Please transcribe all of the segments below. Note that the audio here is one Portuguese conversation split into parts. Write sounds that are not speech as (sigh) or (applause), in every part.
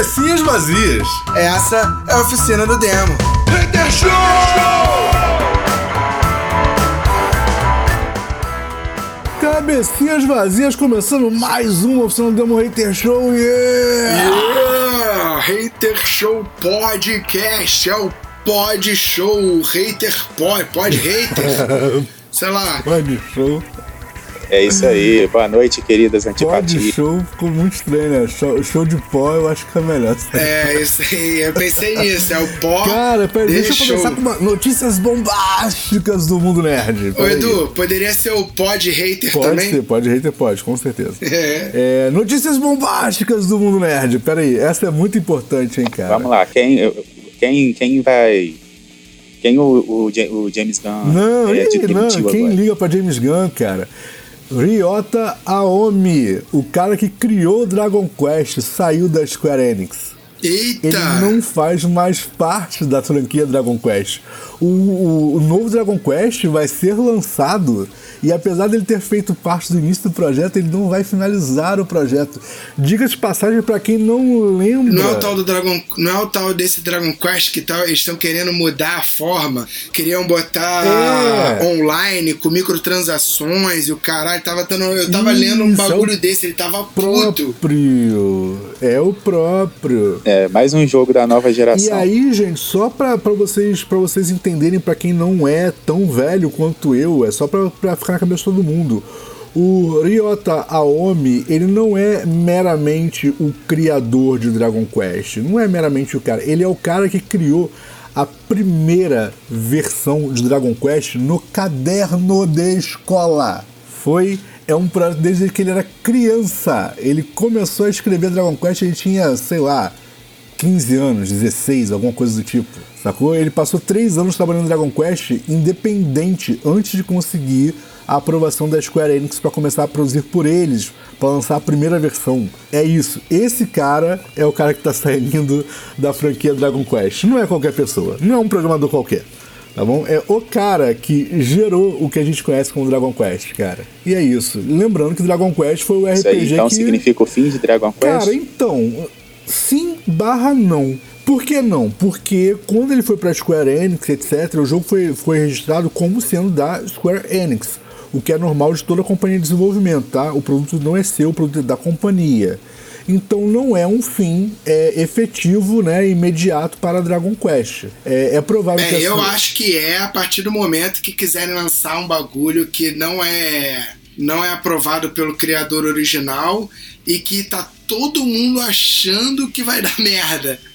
Cabecinhas vazias. Essa é a oficina do demo. Hater Show! Cabecinhas vazias, começando mais uma oficina do Demo Hater Show. Yeah! Yeah! Hater Show Podcast é o pod show, hater pod, pod hater. (laughs) Sei lá. Pod show. É isso aí. Boa noite, queridas antipatias. show ficou muito estranho, né? Show, show de pó eu acho que é melhor. É, isso aí, eu pensei nisso, é o pó. Cara, peraí, de deixa eu show. começar com uma, notícias bombásticas do mundo nerd. Ô. Edu, poderia ser o pod hater Pode também? ser, pode hater, pode, com certeza. (laughs) É. É, notícias bombásticas do mundo nerd. Peraí, essa é muito importante, hein, cara? Vamos lá, quem, quem, quem vai. Quem o, o, o James Gunn Não, é aí, de não, quem agora? liga pra James Gunn, cara? Ryota Aomi, o cara que criou Dragon Quest, saiu da Square Enix. Eita! Ele não faz mais parte da franquia Dragon Quest. O, o- o novo Dragon Quest vai ser lançado e apesar dele ter feito parte do início do projeto, ele não vai finalizar o projeto. Diga de passagem pra quem não lembra. Não é o tal do Dragon, não é o tal desse Dragon Quest que tá, eles estão querendo mudar a forma, queriam botar É. online com microtransações e o caralho tava tendo, eu tava Isso, lendo um é bagulho desse, ele tava puto. próprio. É o próprio. É, mais um jogo da nova E geração. aí, gente, só pra, pra, vocês, pra vocês entenderem, pra quem não é tão velho quanto eu, é só pra, pra ficar na cabeça de todo mundo. O Ryota Aomi, ele não é meramente o criador de Dragon Quest. Não é meramente o cara. Ele é o cara que criou a primeira versão de Dragon Quest no caderno de escola. Foi. É um projeto desde que ele era criança. Ele começou a escrever Dragon Quest, ele tinha, sei lá, 15 anos, 16, alguma coisa do tipo. Sacou? Ele passou 3 anos trabalhando Dragon Quest independente antes de conseguir a aprovação da Square Enix para começar a produzir por eles, para lançar a primeira versão. É isso. Esse cara é o cara que tá saindo da franquia Dragon Quest. Não é qualquer pessoa, não é um programador qualquer. Tá bom? É o cara que gerou o que a gente conhece como Dragon Quest, cara. E é isso. Lembrando que Dragon Quest foi o RPG Isso aí, então que significa o fim de Dragon Quest? Cara, então, sim barra não. Por que não? Porque quando ele foi pra Square Enix, etc., o jogo foi, foi registrado como sendo da Square Enix. O que é normal de toda companhia de desenvolvimento, tá? O produto não é seu, o produto é da companhia. Então não é um fim é, efetivo, né, imediato para Dragon Quest. É, é provável que É, eu essa- acho que é a partir do momento que quiserem lançar um bagulho que não é não é aprovado pelo criador original e que tá todo mundo achando que vai dar merda. (laughs)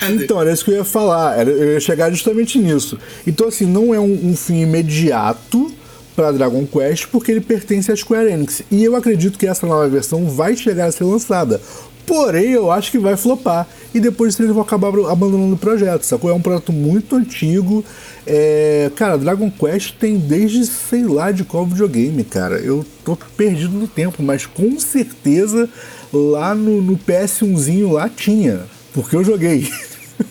Tá? Então, era isso que eu ia falar, eu ia chegar justamente nisso. Então, assim, não é um, um fim imediato para Dragon Quest, porque ele pertence à Square Enix. E eu acredito que essa nova versão vai chegar a ser lançada. Porém, eu acho que vai flopar. E depois eles vão acabar abandonando o projeto, sacou? É um projeto muito antigo. É... Cara, Dragon Quest tem desde sei lá de qual videogame, cara. Eu tô perdido no tempo, mas com certeza lá no, no PS1zinho lá tinha. Porque eu joguei.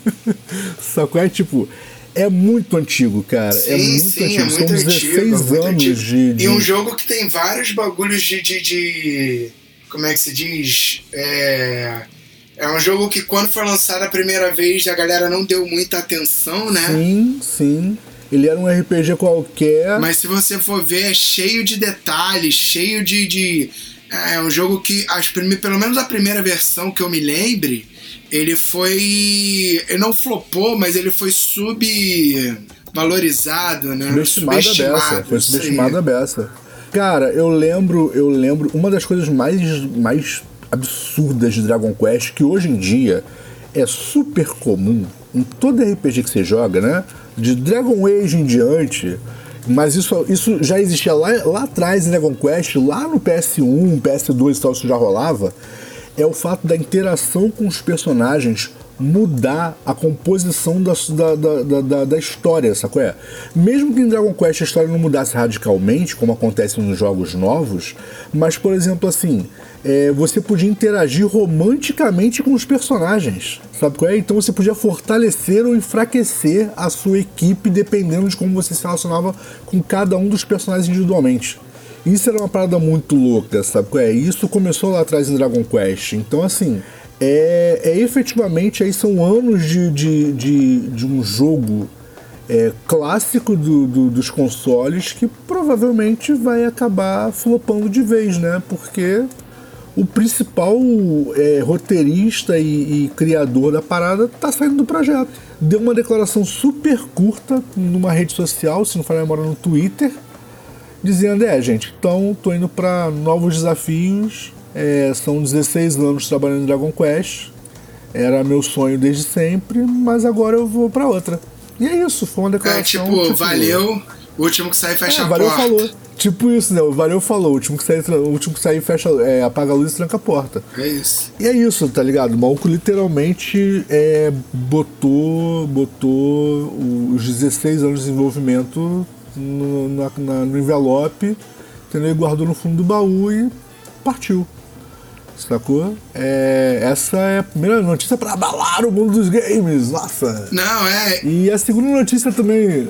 (laughs) Sacou? É tipo. É muito antigo, cara. é Sim, muito sim, antigo. é São muito 16 antigo, é anos antigo. de, de- E um jogo que tem vários bagulhos de. de, de- como é que se diz? É. É um jogo que quando foi lançado a primeira vez a galera não deu muita atenção, né? Sim, sim. Ele era um RPG qualquer. Mas se você for ver, é cheio de detalhes, cheio de. de é um jogo que, as prime, pelo menos a primeira versão que eu me lembre, ele foi. Ele não flopou, mas ele foi subvalorizado, né? Subestimado a beça. Foi subestimado a beça. Cara, eu lembro, eu lembro uma das coisas mais, mais absurdas de Dragon Quest que hoje em dia é super comum em todo RPG que você joga, né? De Dragon Age em diante. Mas isso, isso já existia lá, lá atrás em Dragon Quest, lá no PS1, PS2 e tal, isso já rolava. É o fato da interação com os personagens mudar a composição da, da, da, da, da história, sacou? É? Mesmo que em Dragon Quest a história não mudasse radicalmente, como acontece nos jogos novos, mas, por exemplo, assim, é, você podia interagir romanticamente com os personagens, sabe qual é? Então você podia fortalecer ou enfraquecer a sua equipe dependendo de como você se relacionava com cada um dos personagens individualmente. Isso era uma parada muito louca, sabe é? Isso começou lá atrás em Dragon Quest. Então, assim, é, é efetivamente aí são anos de, de, de, de um jogo é, clássico do, do, dos consoles que provavelmente vai acabar flopando de vez, né? Porque o principal é, roteirista e, e, criador da parada tá saindo do projeto. Deu uma declaração super curta numa rede social, se não for memória no Twitter, dizendo: É, gente, então tô indo para novos desafios. É, são 16 anos trabalhando em Dragon Quest. Era meu sonho desde sempre, mas agora eu vou para outra. E é isso, foi uma É declaração. tipo, valeu, o último que sai fecha É, a valeu porta. falou. Tipo isso, né? O Valeu falou. O último que sair, o último que sair fecha, é, apaga a luz e tranca a porta. É isso. E é isso, tá ligado? O maluco literalmente é, botou, botou os 16 anos de desenvolvimento no, na- na- no envelope, entendeu? E guardou no fundo do baú e partiu. Sacou? É, essa é a primeira notícia pra abalar o mundo dos games. Nossa! Não, é. E a segunda notícia também,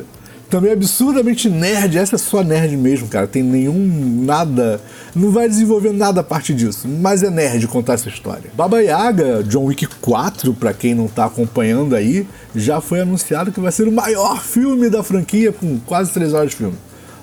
também absurdamente nerd. Essa é só nerd mesmo, cara. Tem nenhum nada. Não vai desenvolver nada a partir disso. Mas é nerd contar essa história. Baba Yaga, John Wick 4, pra quem não tá acompanhando aí, já foi anunciado que vai ser o maior filme da franquia, com quase 3 horas de filme.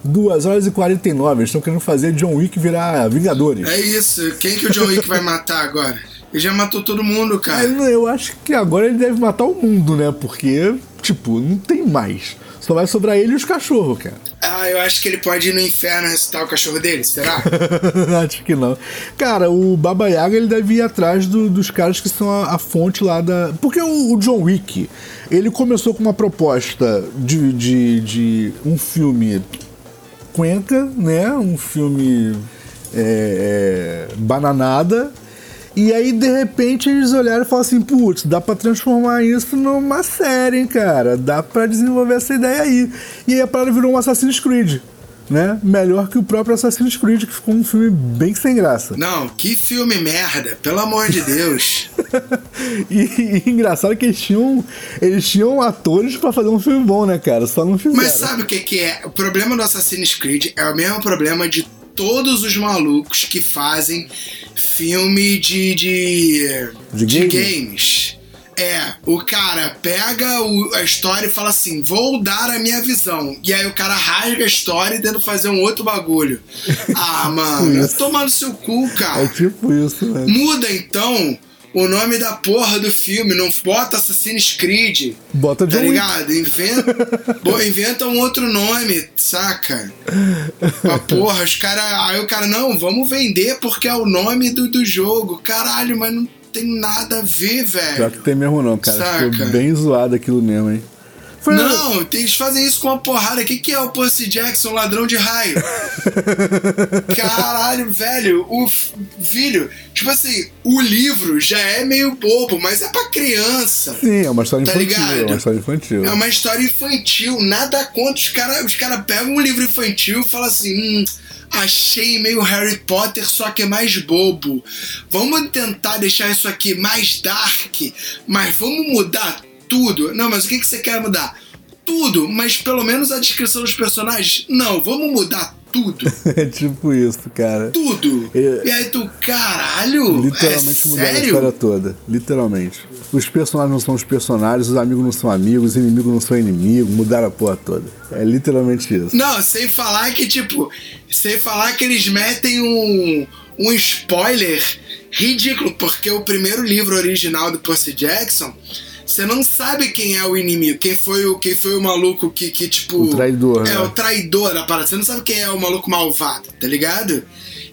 2 horas e 49. Eles estão querendo fazer John Wick virar Vingadores. É isso. Quem que o John Wick vai matar agora? Ele já matou todo mundo, cara. Eu acho que agora ele deve matar o mundo, né? Porque, tipo, não tem mais. Só vai sobrar ele e os cachorros, cara. Ah, eu acho que ele pode ir no inferno ressuscitar o cachorro dele, será? (laughs) Acho que não. Cara, o Baba Yaga ele deve ir atrás do- dos caras que são a, a fonte lá da. Porque o, o John Wick, ele começou com uma proposta de, de, de um filme cuenca, né? Um filme é, é, bananada. E aí, de repente, eles olharam e falaram assim: putz, dá pra transformar isso numa série, hein, cara? Dá pra desenvolver essa ideia aí. E aí a parada virou um Assassin's Creed, né? Melhor que o próprio Assassin's Creed, que ficou um filme bem sem graça. Não, que filme merda, pelo amor de Deus. (laughs) e, e engraçado que eles tinham, eles tinham atores pra fazer um filme bom, né, cara? Só não fizeram. Mas sabe o que, que é? O problema do Assassin's Creed é o mesmo problema de todos os malucos que fazem filme de. de, De de game? games. É, o cara pega o- a história e fala assim: vou dar a minha visão. E aí o cara rasga a história e tenta fazer um outro bagulho. Ah, mano, (laughs) Isso. toma no seu cu, É cara. tipo isso, né? Muda então o nome da porra do filme, não bota Assassin's Creed. Bota John Tá ligado? Inventa, (laughs) inventa um outro nome, saca? Mas porra, os caras. Aí o cara, não, vamos vender porque é o nome do, do jogo. Caralho, mas não tem nada a ver, Pior velho. que tem mesmo não, cara. Saca. Ficou bem zoado aquilo mesmo, hein? Foi- Não, eles fazem isso com uma porrada. O que, que é o Percy Jackson, ladrão de raio? (laughs) Caralho, velho, o filho, tipo assim, o livro já é meio bobo, mas é pra criança. Sim, é uma história Tá infantil. ligado? É uma história infantil. É uma história infantil, nada contra. Os caras os cara pegam um livro infantil e falam assim: hum, achei meio Harry Potter, só que é mais bobo. Vamos tentar deixar isso aqui mais dark, mas vamos mudar tudo. Não, mas o que, que você quer mudar? Tudo, mas pelo menos a descrição dos personagens? Não, vamos mudar tudo. (laughs) É tipo isso, cara. Tudo. É. E aí tu, caralho? Literalmente é mudaram a história toda. Literalmente. Os personagens não são os personagens, os amigos não são amigos, os inimigos não são inimigos, mudaram a porra toda. É literalmente isso. Não, sem falar que, tipo, sem falar que eles metem um, um spoiler ridículo, porque o primeiro livro original do Percy Jackson, você não sabe quem é o inimigo, quem foi o, quem foi o maluco que, que tipo. O traidor, É, né? o traidor da parada. Você não sabe quem é o maluco malvado, tá ligado?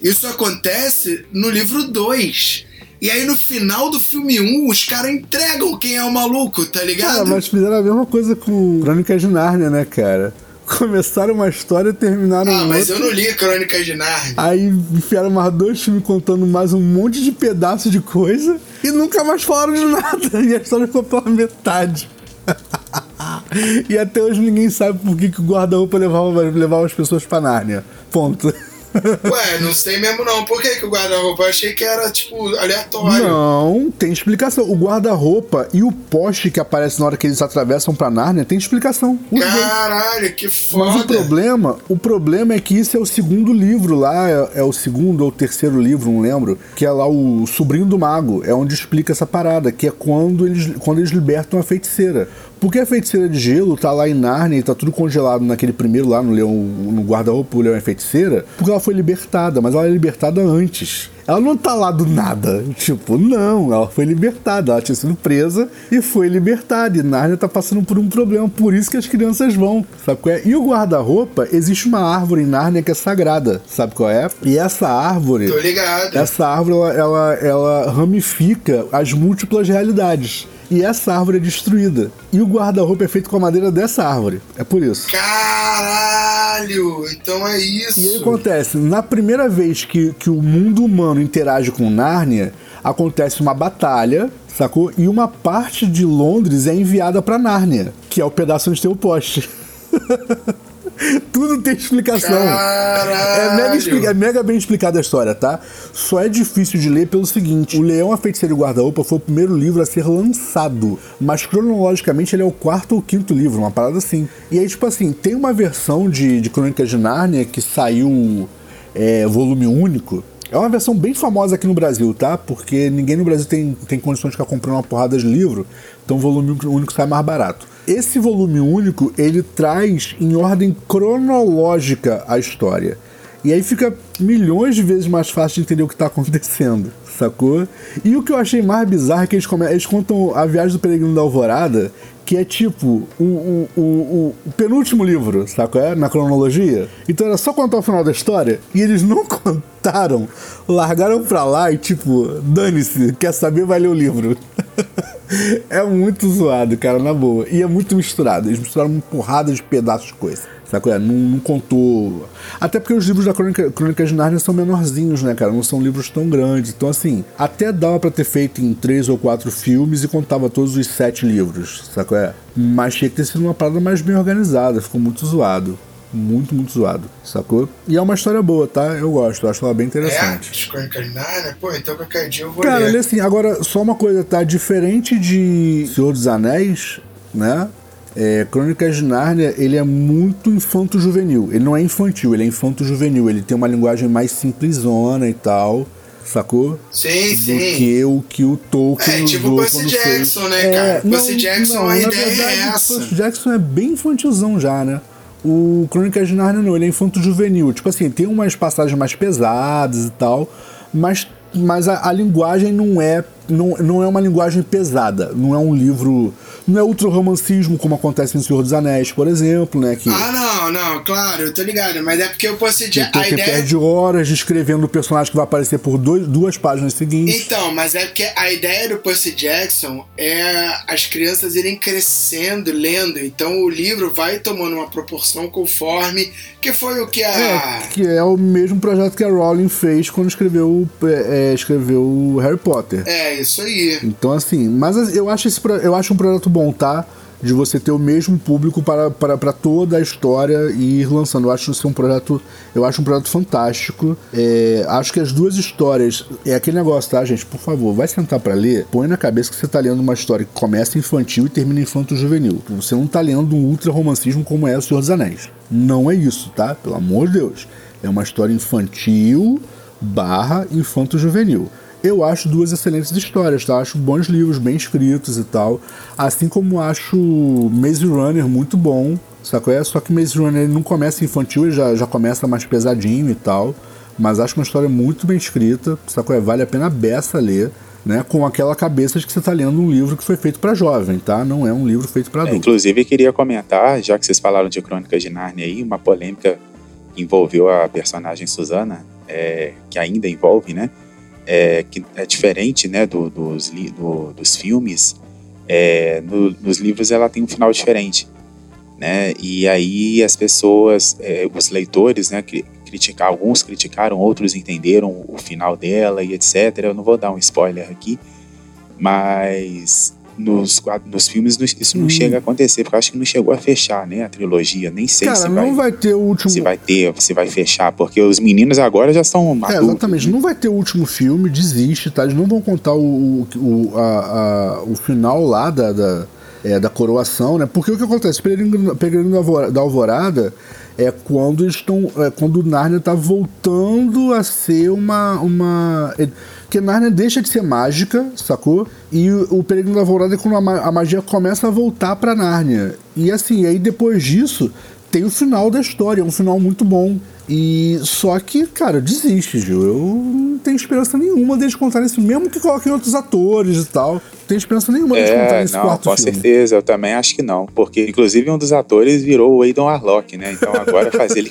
Isso acontece no livro 2. E aí no final do filme 1, um, os caras entregam quem é o maluco, tá ligado? Cara, mas fizeram a mesma coisa com Crônicas de Nárnia, né, cara? Começaram uma história e terminaram Ah, mas outra. eu não li Crônicas de Narnia. Aí enfiaram mais dois filmes contando mais um monte de pedaço de coisa e nunca mais falaram de nada. (laughs) E a história ficou pela metade. (laughs) e até hoje ninguém sabe por que, que o guarda-roupa levava, levava as pessoas pra Nárnia. Ponto. Ué, não sei mesmo não. Por que, que o guarda-roupa? Eu achei que era, tipo, aleatório. Não, tem explicação. O guarda-roupa e o poste que aparece na hora que eles atravessam pra Nárnia tem explicação. Os dois. Caralho, que foda. Mas o problema, o problema é que isso é o segundo livro lá, é, é o segundo ou terceiro livro, não lembro, que é lá o Sobrinho do Mago, é onde explica essa parada, que é quando eles, quando eles libertam a feiticeira. Porque a feiticeira de gelo tá lá em Narnia e tá tudo congelado naquele primeiro lá no leão, no guarda-roupa, o leão é feiticeira, porque ela foi libertada, mas ela é libertada antes. Ela não tá lá do nada. Tipo, não, ela foi libertada. Ela tinha sido presa e foi libertada. E Narnia tá passando por um problema. Por isso que as crianças vão. Sabe qual é? E o guarda-roupa, existe uma árvore em Narnia que é sagrada. Sabe qual é? E essa árvore. Tô ligado. Essa árvore, ela, ela, ela ramifica as múltiplas realidades. E essa árvore é destruída. E o guarda-roupa é feito com a madeira dessa árvore. É por isso. Caralho! Então é isso. E aí acontece, na primeira vez que, que o mundo humano interage com Nárnia, acontece uma batalha, sacou? E uma parte de Londres é enviada pra Nárnia, que é o pedaço onde tem o poste. (laughs) (laughs) Tudo tem explicação. É mega, explica- é mega bem explicada a história, tá? Só é difícil de ler pelo seguinte: O Leão, a Feiticeira e o Guarda-Roupa foi o primeiro livro a ser lançado, mas cronologicamente ele é o quarto ou quinto livro, uma parada assim. E aí, tipo assim, tem uma versão de, de Crônicas de Nárnia que saiu é, volume único. É uma versão bem famosa aqui no Brasil, tá? Porque ninguém no Brasil tem, tem condições de ficar comprando uma porrada de livro, então o volume único sai mais barato. Esse volume único, ele traz em ordem cronológica a história. E aí fica milhões de vezes mais fácil de entender o que está acontecendo, sacou? E o que eu achei mais bizarro é que eles, eles contam a viagem do Peregrino da Alvorada, que é tipo o, o, o, o- penúltimo livro, sacou? É? Na cronologia. Então era só contar o final da história e eles não (laughs) contaram, largaram pra lá e tipo, dane-se, quer saber, vai ler o livro. (laughs) É muito zoado, cara, na boa. E é muito misturado. Eles misturaram uma porrada de pedaços de coisa. Sabe? Não, não contou. Até porque os livros da Crônica, Crônica de Nárnia são menorzinhos, né, cara? Não são livros tão grandes. Então, assim, até dava pra ter feito em três ou quatro filmes e contava todos os sete livros, sabe? qual é? Mas tinha que ter sido uma parada mais bem organizada. Ficou muito zoado. Muito, muito zoado, sacou? E é uma história boa, tá? Eu gosto, eu acho ela bem É, interessante. as Crônicas de Nárnia? Pô, então qualquer dia eu vou Cara, ler. olha assim, agora só uma coisa, tá? Diferente de Senhor dos Anéis, né? É, Crônicas de Nárnia, ele é muito infanto-juvenil. Ele não é infantil, ele é infanto-juvenil. Ele tem uma linguagem mais simplesona e tal, sacou? Sim, Do sim. que o que o Tolkien É, tipo usou Percy Jackson, fez. né, cara? Percy Jackson, a na ideia é verdade, essa. Percy Jackson é bem infantilzão já, né? O Crônicas de Nárnia não, ele é infanto-juvenil. Tipo assim, tem umas passagens mais pesadas e tal, mas, mas a, a linguagem não é, não, não é uma linguagem pesada. Não é um livro... Não é ultra-romancismo, como acontece em Senhor dos Anéis, por exemplo, né? Que, Ah, não, não, claro, eu tô ligado. Mas é porque o Percy que Jackson. A ideia. perde horas descrevendo o personagem que vai aparecer por dois, duas páginas seguintes. Então, mas é porque a ideia do Percy Jackson é as crianças irem crescendo, lendo. Então o livro vai tomando uma proporção conforme. Que foi o que a. É, que é o mesmo projeto que a Rowling fez quando escreveu, é, escreveu o Harry Potter. É, isso aí. Então, assim, mas eu acho, esse, eu acho um projeto bom, tá? De você ter o mesmo público para, para, para toda a história e ir lançando. Eu acho isso um projeto. Eu acho um projeto fantástico. É, acho que as duas histórias. É aquele negócio, tá, gente? Por favor, vai sentar para ler. Põe na cabeça que você tá lendo uma história que começa infantil e termina infanto-juvenil. Você não tá lendo um ultra-romancismo como é O Senhor dos Anéis. Não é isso, tá? Pelo amor de Deus. É uma história infantil barra infanto-juvenil. Eu acho duas excelentes histórias, tá? Acho bons livros, bem escritos e tal. Assim como acho Maze Runner muito bom, sacou? É? Só que Maze Runner ele não começa infantil, ele já, já começa mais pesadinho e tal. Mas acho uma história muito bem escrita, sacou? É? Vale a pena a beça ler, né? Com aquela cabeça de que você tá lendo um livro que foi feito para jovem, tá? Não é um livro feito para É, adulto. inclusive, queria comentar, já que vocês falaram de Crônicas de Nárnia aí, uma polêmica que envolveu a personagem Susana, é, que ainda envolve, né? É, que é diferente né, do- dos, do- dos filmes. É, no- nos livros ela tem um final diferente. Né? E aí as pessoas, é, os leitores, né, cri- criticar, alguns criticaram, outros entenderam o final dela e etc. Eu não vou dar um spoiler aqui, mas nos, nos filmes isso não hum. chega a acontecer, porque eu acho que não chegou a fechar, né? A trilogia. Nem sei Cara, se vai. não vai ter o último. Se vai ter, se vai fechar, porque os meninos agora já estão maduros. É, exatamente. Não vai ter o último filme, desiste, tá? Eles não vão contar o, o, a, a, o final lá da, da, é, da coroação, né? Porque o que acontece? Peregrino, Peregrino da Alvorada é quando estão. É quando Narnia tá voltando a ser uma. uma porque Narnia deixa de ser mágica, sacou? E o, Peregrino da Alvorada é quando a, magia começa a voltar pra Nárnia. E assim, aí depois disso, tem o final da história, é um final muito bom. E só que, cara, desiste, Gil. Eu não tenho esperança nenhuma deles contarem isso, mesmo que coloquem outros atores e tal. Não tenho esperança nenhuma deles é, contarem esse não, quarto com filme. certeza, eu também acho que não. Porque, inclusive, um dos atores virou o Aidan Arlock, né? Então agora fazer ele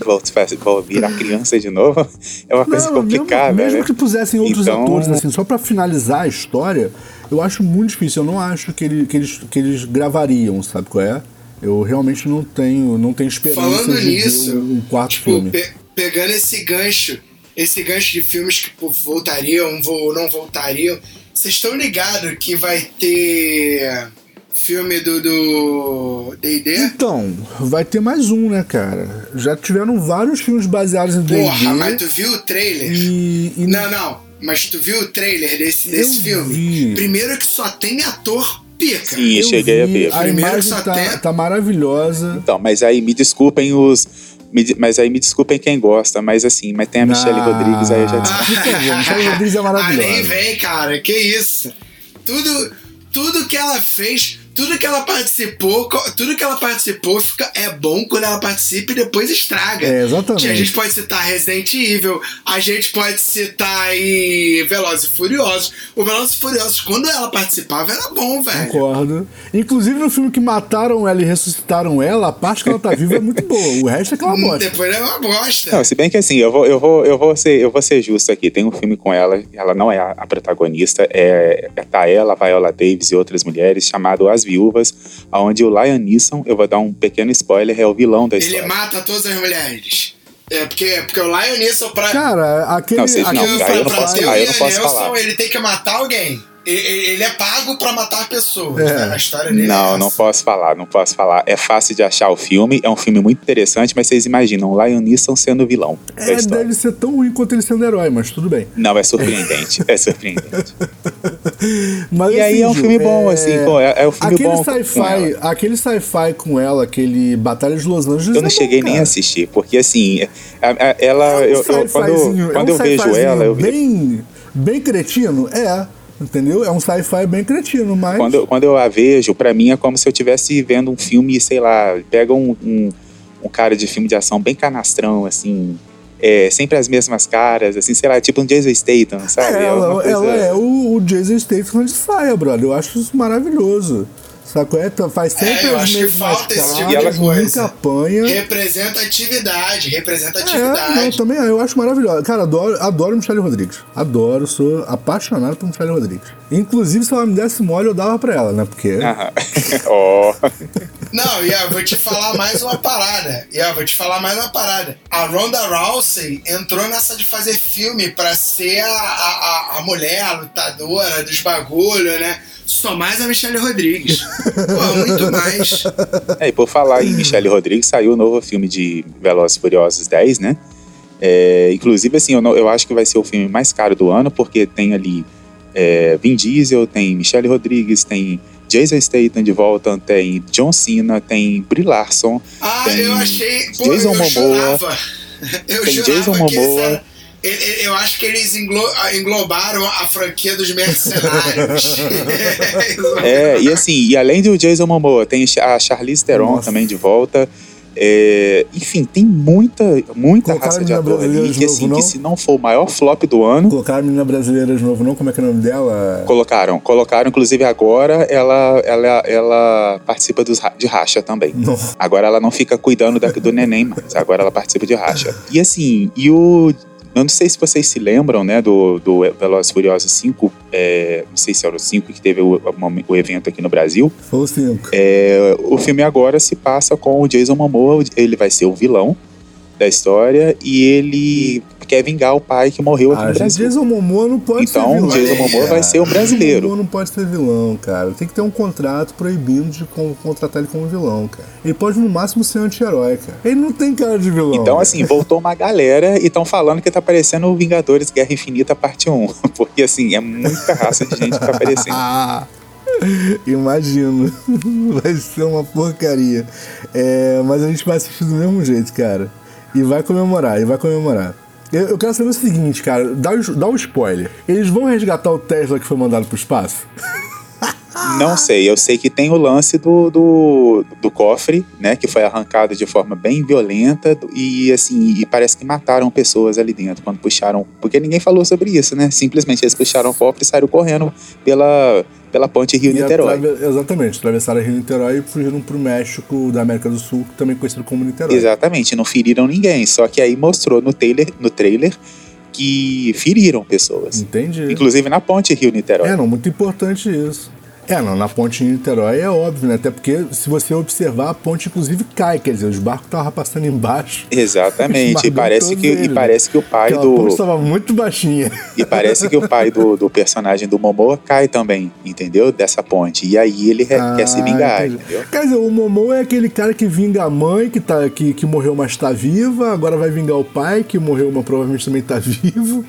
virar criança de novo (laughs) é uma coisa complicada. Mesmo, mesmo né? que pusessem outros então... atores, assim, só para finalizar a história, eu acho muito difícil. Eu não acho que, ele, que, eles, que eles gravariam, sabe qual é? Eu realmente não tenho, não tenho esperança Falando de nisso, ver um quarto tipo, filme. Pe pegando esse gancho, esse gancho de filmes que voltariam ou não voltariam, vocês estão ligados que vai ter filme do do D&D? Então, vai ter mais um, né, cara? Já tiveram vários filmes baseados em D&D. Porra, mas tu viu o trailer? E, e... Não, não. Mas tu viu o trailer desse, desse filme? Vi. Primeiro que só tem ator pica. Sim, eu cheguei vi. a ver. A imagem tá, tem... tá maravilhosa. Então, mas aí me desculpem os mas aí me desculpem quem gosta, mas assim, mas tem a Michelle ah, Rodrigues aí eu já disse. Ah, Michelle Rodrigues é (laughs) maravilhosa. Ah, nem vem, cara, que isso. Tudo, tudo que ela fez tudo que ela participou, tudo que ela participou fica, é bom quando ela participa e depois estraga. É, exatamente. A gente pode citar Resident Evil, a gente pode citar aí Velozes e Furiosos. O Velozes e Furiosos, quando ela participava, era bom, velho. Concordo. Inclusive no filme que mataram ela e ressuscitaram ela, a parte que ela tá viva é muito boa. O resto é aquela bosta. Depois é uma bosta. Não, se bem que assim, eu vou, eu vou, eu vou, ser, eu vou ser justo aqui. Tem um filme com ela, ela não é a, a protagonista, é, é tá ela, Viola Davis e outras mulheres, chamado As Viúvas, onde o Lion Neeson, eu vou dar um pequeno spoiler, é o vilão da história. Ele mata todas as mulheres. É, porque, porque o Lion Neeson pra. Cara, aquele. Não, vocês, aquele não, pra, eu não posso, ter o Lion Neeson, ele tem que matar alguém ele é pago para matar pessoas. É. Né? A história dele Não, é não posso falar, não posso falar. É fácil de achar o filme, é um filme muito interessante, mas vocês imaginam o Lion Neeson sendo vilão. É, deve ser tão ruim quanto ele sendo herói, mas tudo bem. Não, é surpreendente. é surpreendente. (laughs) mas, e assim, aí é um filme bom, é... assim, pô, é, é um filme aquele bom. Sci-fi, aquele sci-fi com ela, aquele Batalha de Los Angeles. Eu não é cheguei bom, nem a assistir, porque assim, a, a, ela. É um eu, eu, quando quando eu vejo ela. Eu, bem, bem cretino? É. Entendeu? É um sci-fi bem cretino, mas. Quando, quando eu a vejo, para mim é como se eu estivesse vendo um filme, sei lá, pega um, um, um, cara de filme de ação bem canastrão, assim. É, sempre as mesmas caras, assim, sei lá, tipo um Jason Statham, sabe? É, ela, é, coisa... ela é o, o Jason Statham de saia, brother. Eu acho isso maravilhoso. Sacou? É, faz sempre é, as mesmas caras, tipo ela nunca apanha. Representatividade, representatividade. É, não, também eu acho maravilhoso. Cara, adoro, adoro Michelle Rodrigues. Adoro, sou apaixonado por Michelle Rodrigues. Inclusive, se ela me desse mole, eu dava pra ela, né? Porque. (laughs) oh. Não, Ian, vou te falar mais uma parada. Ian, vou te falar mais uma parada. A Ronda Rousey entrou nessa de fazer filme pra ser a, a, a mulher, a lutadora dos bagulho, né? Só mais a Michelle Rodrigues. Pô, muito mais. É, e por falar em Michelle Rodrigues, saiu o novo filme de Velozes Furiosos 10, né? É, inclusive, assim, eu, não, eu, acho que vai ser o filme mais caro do ano, porque tem ali é, Vin Diesel, tem Michelle Rodrigues, tem Jason Statham de volta, tem John Cena, tem Brie Larson. Ah, tem eu achei. Pô, Jason eu Momoa. (laughs) Eu tem Jason Momoa eu acho que eles englobaram a franquia dos mercenários. (laughs) (laughs) é, e assim, e além do Jason Momoa, tem a Charlize Theron Nossa. também de volta. É, enfim, tem muita, muita Colocaram raça de ator ali que, assim, que se não for o maior flop do ano. Colocaram a menina brasileira de novo, não? Como é que é o nome dela? Colocaram, colocaram, inclusive agora ela, ela, ela participa dos, de racha também. Não. Agora ela não fica cuidando da, do neném mais, agora ela participa de racha. E assim, e o eu não sei se vocês se lembram, né, do, do Velozes Furiosos 5, é, não sei se era o 5 que teve o, o evento aqui no Brasil. Foi o 5. É, o filme agora se passa com o Jason Momoa, ele vai ser o vilão da história e ele quer vingar o pai que morreu aqui Ah, no Brasil. Jason Momoa não pode Então, ser vilão. Jason Momoa vai ser um brasileiro. Jason Momoa não pode ser vilão, cara. Tem que ter um contrato proibindo de con- contratar ele como vilão, cara. Ele pode no máximo ser anti-herói, cara. Ele não tem cara de vilão. Então, assim, voltou uma galera e estão falando que tá parecendo o Vingadores Guerra Infinita parte 1. (laughs) Porque, assim, é muita raça de gente que tá aparecendo. Ah, (laughs) imagino. (laughs) Vai ser uma porcaria. É, mas a gente vai assistir do mesmo jeito, cara. E vai comemorar, e vai comemorar. Eu, quero saber o seguinte, cara. Dá, dá um spoiler. Eles vão resgatar o Tesla que foi mandado pro espaço? (laughs) Não sei, eu sei que tem o lance do, do, do cofre, né? Que foi arrancado de forma bem violenta e assim, e parece que mataram pessoas ali dentro quando puxaram. Porque ninguém falou sobre isso, né? Simplesmente eles puxaram o cofre e saíram correndo pela, pela ponte Rio-Niterói. Exatamente, atravessaram Rio Niterói e fugiram pro México da América do Sul, também conhecido como Niterói. Exatamente, não feriram ninguém. Só que aí mostrou no trailer, no trailer que feriram pessoas. Entendi. Inclusive na ponte Rio-Niterói. É, não, muito importante isso. É, não, na ponte em Niterói é óbvio, né? Até porque, se você observar, a ponte inclusive cai, quer dizer, os barcos estavam passando embaixo. Exatamente. (laughs) E parece, que, e eles. parece que o pai Aquela do. ponte estava muito baixinha. E parece que o pai do, do personagem do Momoa cai também, entendeu? Dessa ponte. E aí ele re- quer se vingar, Ah, entendi. entendeu? Quer dizer, o Momô é aquele cara que vinga a mãe, que, tá, que, que morreu, mas está viva, agora vai vingar o pai, que morreu, mas provavelmente também está (laughs) vivo.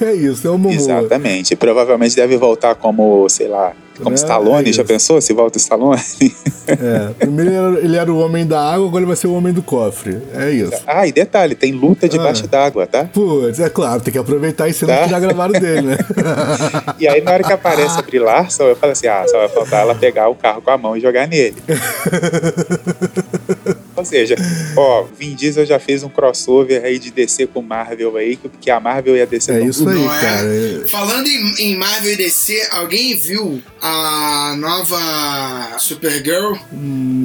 É isso, é o Momô. Exatamente. Provavelmente deve voltar como, sei lá, como É, Stallone. é Já pensou se volta Stallone? (laughs) É, primeiro ele era, ele era o homem da água, agora ele vai ser o homem do cofre. É isso. ah, e detalhe, tem luta debaixo Ah. d'água, tá? Putz, é claro, tem que aproveitar as cenas Tá. que já gravaram dele, né? (laughs) E aí na hora que aparece a Brie Larson, eu falo assim, ah, só vai faltar ela pegar o carro com a mão e jogar nele. (laughs) Ou seja, ó, Vin Diesel já fez um crossover aí de DC com Marvel aí, que- que a Marvel e a DC É isso aí, Não é? cara. É- Falando em, em Marvel e DC, alguém viu a nova Supergirl?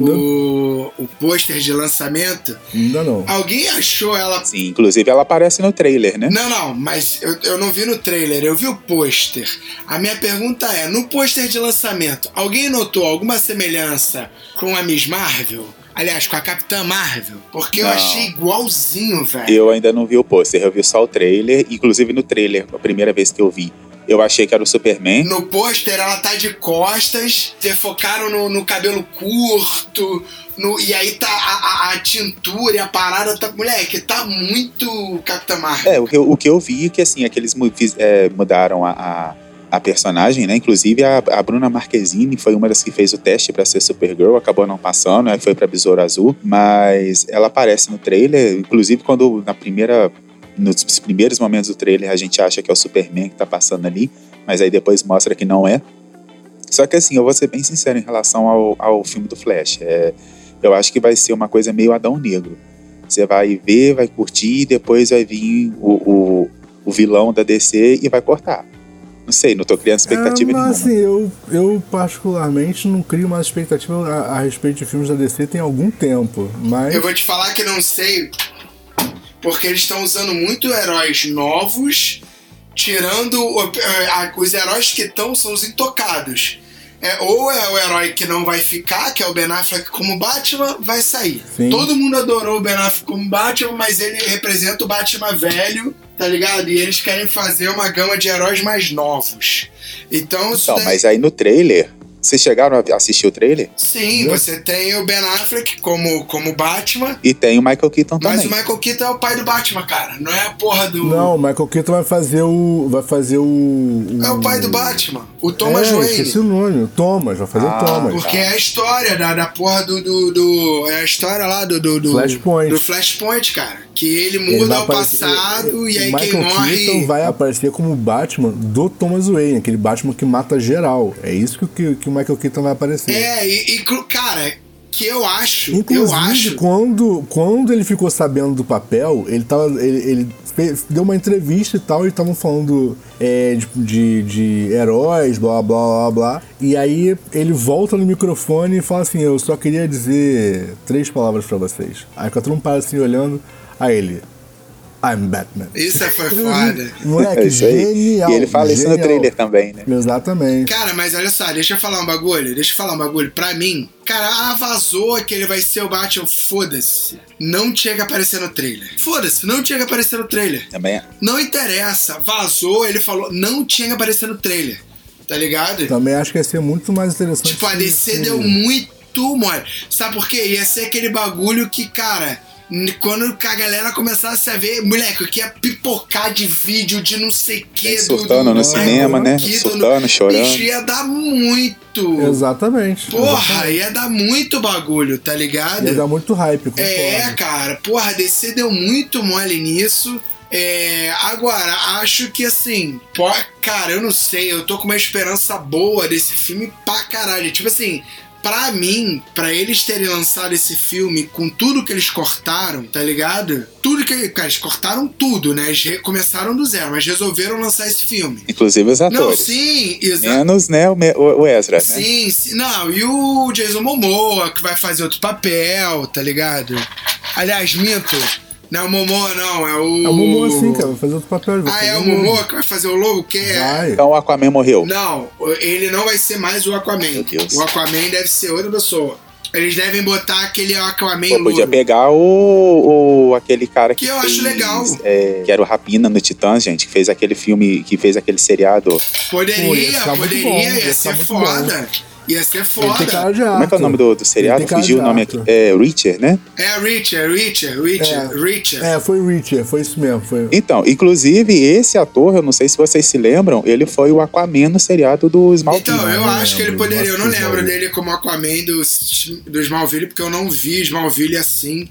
O, o pôster de lançamento? Ainda não. Alguém achou ela. Sim, inclusive ela aparece no trailer, né? Não, não, mas eu, eu não vi no trailer, eu vi o pôster. A minha pergunta é: no pôster de lançamento, alguém notou alguma semelhança com a Miss Marvel? Aliás, com a Capitã Marvel? Porque eu Não. achei igualzinho, velho. Eu ainda não vi o pôster, eu vi só o trailer. Inclusive no trailer, a primeira vez que eu vi, eu achei que era o Superman. No pôster ela tá de costas, focaram no, no cabelo curto, no, e aí tá a, a- a tintura e a parada tá. Moleque, tá muito Capitã Marvel. É, o que eu, o que eu vi é que assim, aqueles é, mudaram a, a, a personagem, né? Inclusive a, a Bruna Marquezine foi uma das que fez o teste pra ser Supergirl, acabou não passando, aí foi pra Besouro Azul, mas ela aparece no trailer, inclusive quando na primeira nos primeiros momentos do trailer a gente acha que é o Superman que tá passando ali, mas aí depois mostra que não é. Só que assim, eu vou ser bem sincero em relação ao, ao filme do Flash. É, eu acho que vai ser uma coisa meio Adão Negro. Você vai ver, vai curtir, depois vai vir o, o, o vilão da DC e vai cortar. Não sei, não tô criando expectativa É, nenhuma. mas, assim, eu, eu particularmente não crio mais expectativa a, a respeito de filmes da DC tem algum tempo. Mas. Eu vou te falar que não sei, porque eles estão usando muito heróis novos, tirando. eh, a- os heróis que estão são os intocados. É, ou é o herói que não vai ficar, que é o Ben Affleck como Batman, vai sair. Sim. Todo mundo adorou o Ben Affleck como Batman, mas ele representa o Batman velho, tá ligado? E eles querem fazer uma gama de heróis mais novos. Então, Então, daí- mas aí no trailer, vocês chegaram a assistir o trailer? sim, você tem o Ben Affleck como, como Batman, E tem o Michael Keaton mas também. o Michael Keaton é o pai do Batman, cara. Não é a porra do. Não, o Michael Keaton vai fazer o. Vai fazer o. o É o pai do Batman. O Thomas é, Wayne. esqueci o nome. O Thomas, vai fazer Ah, o Thomas. Porque é a história da, da porra do, do, do- É a história lá do. do, do Flashpoint. Do Flashpoint, cara. Que ele Ele muda vai o aparecer- passado e o aí Michael quem morre. Keaton vai aparecer como Batman do Thomas Wayne, aquele Batman que mata geral. É isso que, que, que o Michael Keaton vai aparecer. É, e, e, cara, que eu acho. Inclusive, eu acho. quando, quando ele ficou sabendo do papel, ele, tava, ele, ele fez- deu uma entrevista e tal, e estavam falando é, de, de, de heróis, blá, blá, blá, blá. E aí ele volta no microfone e fala assim, eu só queria dizer três palavras pra vocês. Aí fica todo mundo para assim olhando, aí ele... I'm Batman. Isso foi foda. Moleque, É isso aí. genial. E ele fala isso no genial. trailer também, né? Exatamente. Cara, mas olha só, deixa eu falar um bagulho, deixa eu falar um bagulho. Pra mim, cara, ah, vazou que ele vai ser o Batman, foda-se. Não tinha que aparecer no trailer. Foda-se, não tinha que aparecer no trailer. Também é. Não interessa, vazou, ele falou, não tinha que aparecer no trailer. Tá ligado? Também acho que ia ser muito mais interessante. Tipo, a DC deu muito mole. Sabe por quê? Ia ser aquele bagulho que, cara, quando a galera começasse a ver, moleque, que ia pipocar de vídeo de não sei o que. Surtando no cinema, né? Surtando, chorando. Bicho, ia dar muito. Exatamente. Porra, ia dar muito bagulho, tá ligado? Ia dar muito hype, concordo. É, cara, porra, a DC deu muito mole nisso. É, agora, acho que assim, pô, cara, eu não sei, eu tô com uma esperança boa desse filme pra caralho. Tipo assim, pra mim, pra eles terem lançado esse filme com tudo que eles cortaram, tá ligado? Tudo que cara, eles cortaram tudo, né? Eles recomeçaram do zero, mas resolveram lançar esse filme. Inclusive os Não, atores. sim, exato. Menos, né, o, Me- o o Ezra, né? Sim, sim, não, e o Jason Momoa, que vai fazer outro papel, tá ligado? Aliás, minto, não é o Momoa, não, é o. É o Momoa sim, cara. Vai fazer outro papel. Ah, fazer é o um. Momoa que vai fazer o lobo? Que é. Vai. Então o Aquaman morreu. Não, ele não vai ser mais o Aquaman. Meu Deus. O Aquaman deve ser outra pessoa. Eles devem botar aquele Aquaman Pô, podia pegar o, o- aquele cara que, Que eu acho fez, legal. é, que era o Rapina no Titãs, gente, que fez aquele filme, que fez aquele seriado. Pô, ia Poderia, muito poderia, bom, ia, ia ser foda. Ia ser Ele foda. cara de Como é que é o nome do, do seriado? Ele Fugiu o nome aqui. É Richard, né? É Richard, Richard, Richard, Richard. É, foi Richard, foi isso mesmo. Foi... Então, inclusive, esse ator, eu não sei se vocês se lembram, ele foi o Aquaman no seriado do Smallville. Então, eu acho que ele poderia. Eu não lembro dele como Aquaman do, do Smallville, porque eu não vi Smallville assim,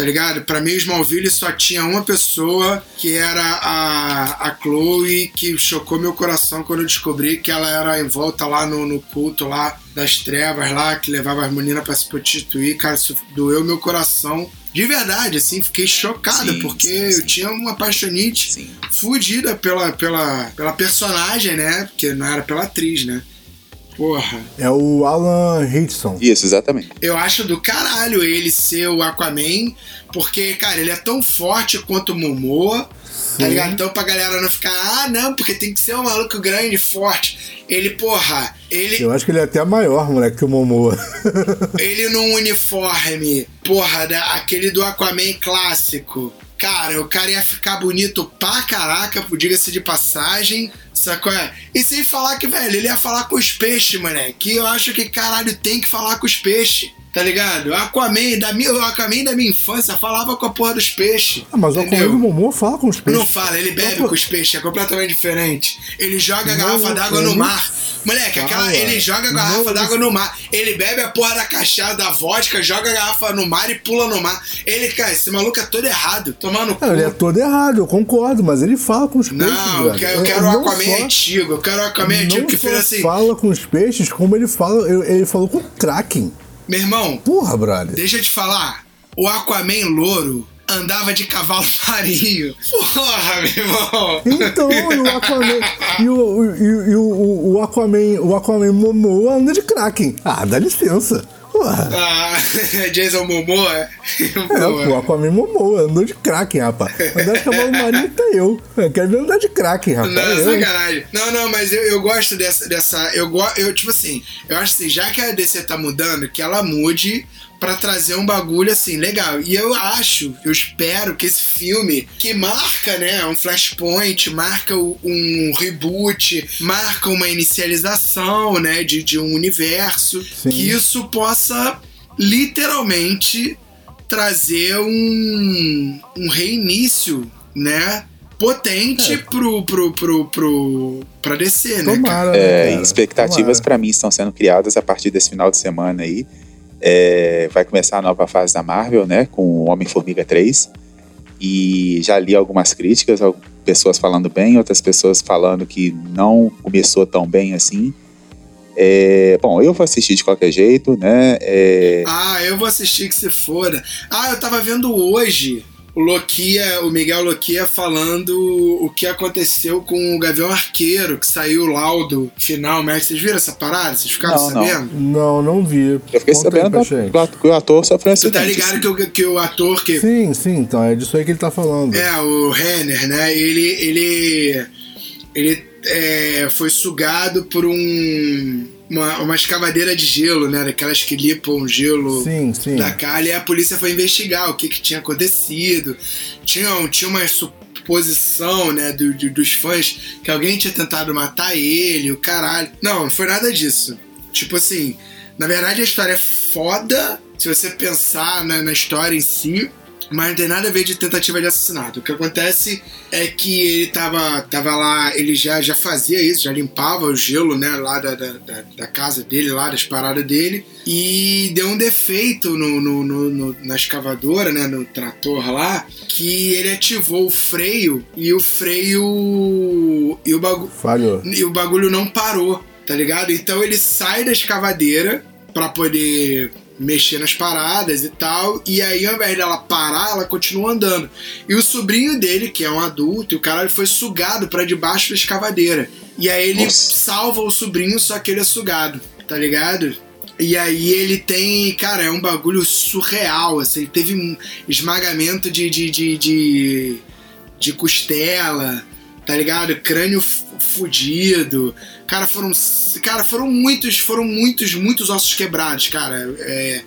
tá ligado? Pra mim, o Smallville só tinha uma pessoa, que era a, a Chloe, que chocou meu coração quando eu descobri que ela era envolta lá no, no culto lá das trevas lá, que levava as meninas pra se prostituir. Cara, isso doeu meu coração. De verdade, assim, fiquei chocado, Sim, porque sim, sim. eu tinha uma paixonite Sim. fudida pela, pela, pela personagem, né? Porque não era pela atriz, né? Porra. É o Alan Hitchson. Isso, exatamente. Eu acho do caralho ele ser o Aquaman, porque, cara, ele é tão forte quanto o Momoa, tá ligado? Então pra galera não ficar, ah, não, porque tem que ser um maluco grande, forte. Ele, porra, ele, Eu acho que ele é até maior, moleque, que o Momoa. (laughs) ele num uniforme, porra, da, aquele do Aquaman clássico. Cara, o cara ia ficar bonito pra caraca, diga-se de passagem, sacou? E sem falar que, velho, ele ia falar com os peixes, moleque. Que eu acho que, caralho, tem que falar com os peixes, tá ligado? O Aquaman da minha, o Aquaman da minha infância falava com a porra dos peixes. Ah, mas o entendeu? Aquaman do Momoa fala com os peixes. Não fala, ele bebe Não, com os peixes, é completamente diferente. Ele joga a garrafa d'água no ele mar. Moleque, aquela, fala. ele joga a garrafa d'água ele- no mar. Ele bebe a porra da cachaça, da vodka, joga a garrafa no mar e pula no mar. Ele, cara, esse maluco é todo errado. Tomar no cu. Ele é todo errado, eu concordo, mas ele fala com os peixes. Não, eu quero, eu É, quero o Aquaman só- antigo. Eu quero o Aquaman antigo que fez assim. fala com os peixes, como ele fala, ele, ele falou com o Kraken. Meu irmão, Porra, brother. deixa eu te falar. O Aquaman louro andava de cavalo (laughs) marinho. Porra, meu irmão. Então, e o Aquaman. E o, e o, o, o Aquaman. O Aquaman Momoa anda de Kraken. Ah, dá licença. Porra. Ah, (laughs) Jason Momoa. É, pô, o Aquaman Momoa andou de Kraken, rapaz. Andar de cavalo marinho até eu. Eu quero ver andar de Kraken, rapaz. Não, eu. sacanagem. Não, não, mas eu, eu gosto dessa. dessa eu, go- eu, tipo assim, eu acho assim, já que a DC tá mudando, que ela mude pra trazer um bagulho assim, legal. E eu acho, eu espero que esse filme, que marca, né, um flashpoint, marca um reboot, marca uma inicialização, né, de, de um universo, Sim. que isso possa literalmente trazer um, um reinício, né? Potente pro, pro, pro, pro, pra descer, né? Tomara, né, É, cara? expectativas para mim estão sendo criadas a partir desse final de semana aí. É, vai começar a nova fase da Marvel, né? Com o Homem-Formiga 3. E já li algumas críticas, pessoas falando bem, outras pessoas falando que não começou tão bem assim. É, bom, eu vou assistir de qualquer jeito, né? É, Ah, eu vou assistir que se foda. Ah, eu tava vendo hoje o Loquia, o Miguel Loquia falando o que aconteceu com o Gavião Arqueiro, que saiu o laudo final, mas vocês viram essa parada? Vocês ficaram Não, não. sabendo? Não, não vi. Eu fiquei Conta aí sabendo pra da- que o ator sofreu um Você tá ligado que o, que o ator que. Sim, sim, então é disso aí que ele tá falando. É, o Renner, né? Ele. Ele. Ele é, foi sugado por um. Uma, uma escavadeira de gelo, né? Daquelas que limpam o gelo Sim, sim. da calha. E a polícia foi investigar o que, que tinha acontecido. Tinha, tinha uma suposição, né? do- do- dos fãs que alguém tinha tentado matar ele, o caralho. Não, não foi nada disso. Tipo assim, na verdade a história é foda se você pensar na, na história em si, mas não tem nada a ver de tentativa de assassinato. O que acontece é que ele tava, tava lá, ele já, já fazia isso, já limpava o gelo, né, lá da, da, da- casa dele, lá das paradas dele, e deu um defeito no, no- no- no- na escavadora, né, no trator lá, que ele ativou o freio e o freio e o bagulho Falhou. e o bagulho não parou, tá ligado? Então ele sai da escavadeira pra poder mexer nas paradas e tal, e aí ao invés dela parar, ela continua andando. E o sobrinho dele, que é um adulto, e o cara ele foi sugado pra debaixo da escavadeira. E aí ele Nossa. salva o sobrinho, só que ele é sugado, tá ligado? E aí ele tem, cara, é um bagulho surreal, assim, ele teve um esmagamento de, de, de, de, de costela, tá ligado? Crânio fudido. Cara, foram. Cara, foram muitos, foram muitos, muitos ossos quebrados, cara. É,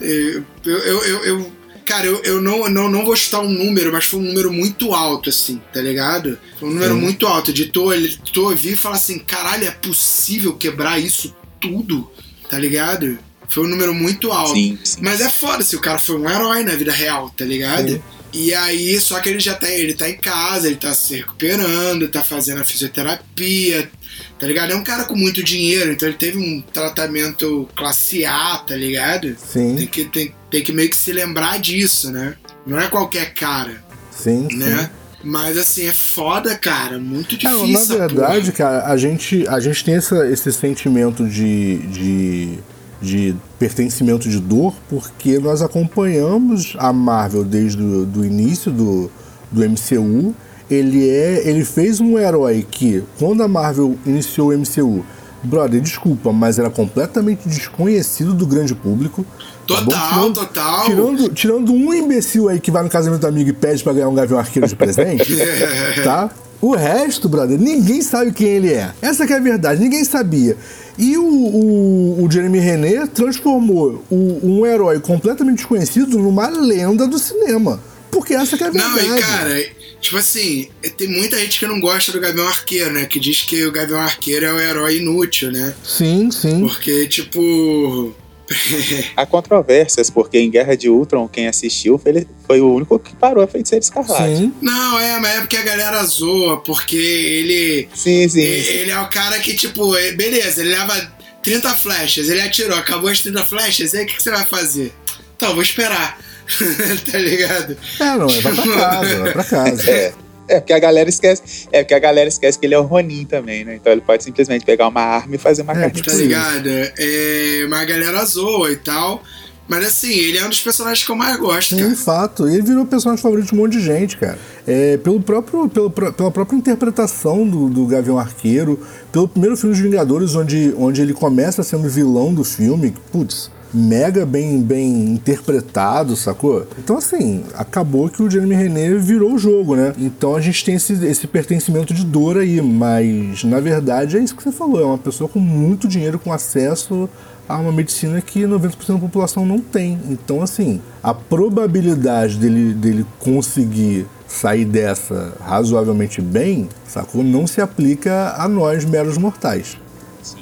é, eu, eu, eu, eu- cara, eu, eu não, não, não vou chutar um número, mas foi um número muito alto, assim, tá ligado? Foi um número Sim. muito alto. De tu, tu ouvir e falar assim, caralho, é possível quebrar isso tudo, tá ligado? Foi um número muito alto. Sim, sim. Mas é foda, se o cara foi um herói na vida real, tá ligado? Sim. E aí, só que ele já tá, ele tá em casa, ele tá se recuperando, tá fazendo a fisioterapia, tá ligado? É um cara com muito dinheiro, então ele teve um tratamento classe A, tá ligado? Tem Sim, que, tem, tem que meio que se lembrar disso, né? Não é qualquer cara, sim, sim. né? Mas assim, é foda, cara. Muito É, difícil. na essa verdade, porra. cara, a gente, a gente tem essa, esse sentimento de, de, de pertencimento de dor porque nós acompanhamos a Marvel desde o início do, do MCU. Ele, é, ele fez um herói que, quando a Marvel iniciou o MCU, brother, desculpa, mas era completamente desconhecido do grande público. tá? Total, Tirando- total. Tirando, tirando um imbecil aí que vai no casamento do amigo e pede pra ganhar um gavião arqueiro de presente, (laughs) tá? O resto, brother, ninguém sabe quem ele é. Essa que é a verdade, ninguém sabia. E o, o, o Jeremy Renner transformou o- um herói completamente desconhecido numa lenda do cinema. Porque essa que é a verdade. Não, e cara, tipo assim, tem muita gente que não gosta do Gavião Arqueiro, né? Que diz que o Gavião Arqueiro é o herói inútil, né? Sim, sim. Porque, tipo. (laughs) Há controvérsias, porque em Guerra de Ultron, quem assistiu foi, ele- foi o único que parou a Feiticeira Escarlate. Sim. Não, é, mas é porque a galera zoa, porque ele. Sim, sim. Ele é o cara que, tipo, é- beleza, ele leva 30 flechas, ele atirou, acabou as 30 flechas, e aí o que, que você vai fazer? Então, vou esperar. (laughs) tá ligado? É, não, é vai pra casa, vai pra casa. É. É porque a galera esquece. É porque a galera esquece que ele é o Ronin também, né? Então ele pode simplesmente pegar uma arma e fazer uma É. Tá ligado? É, mas a galera zoa e tal. Mas assim, ele é um dos personagens que eu mais gosto, Sim, cara. fato. Ele virou personagem favorito de um monte de gente, cara. É, pelo próprio, pelo, pela própria interpretação do, do Gavião Arqueiro, pelo primeiro filme dos Vingadores, onde, onde ele começa sendo vilão do filme, putz, mega bem, bem interpretado, sacou? Então, assim, acabou que o Jeremy Renner virou o jogo, né? Então a gente tem esse, esse pertencimento de dor aí, mas na verdade é isso que você falou, é uma pessoa com muito dinheiro, com acesso a uma medicina que 90% da população não tem. Então, assim, a probabilidade dele, dele conseguir sair dessa razoavelmente bem, sacou? Não se aplica a nós, meros mortais.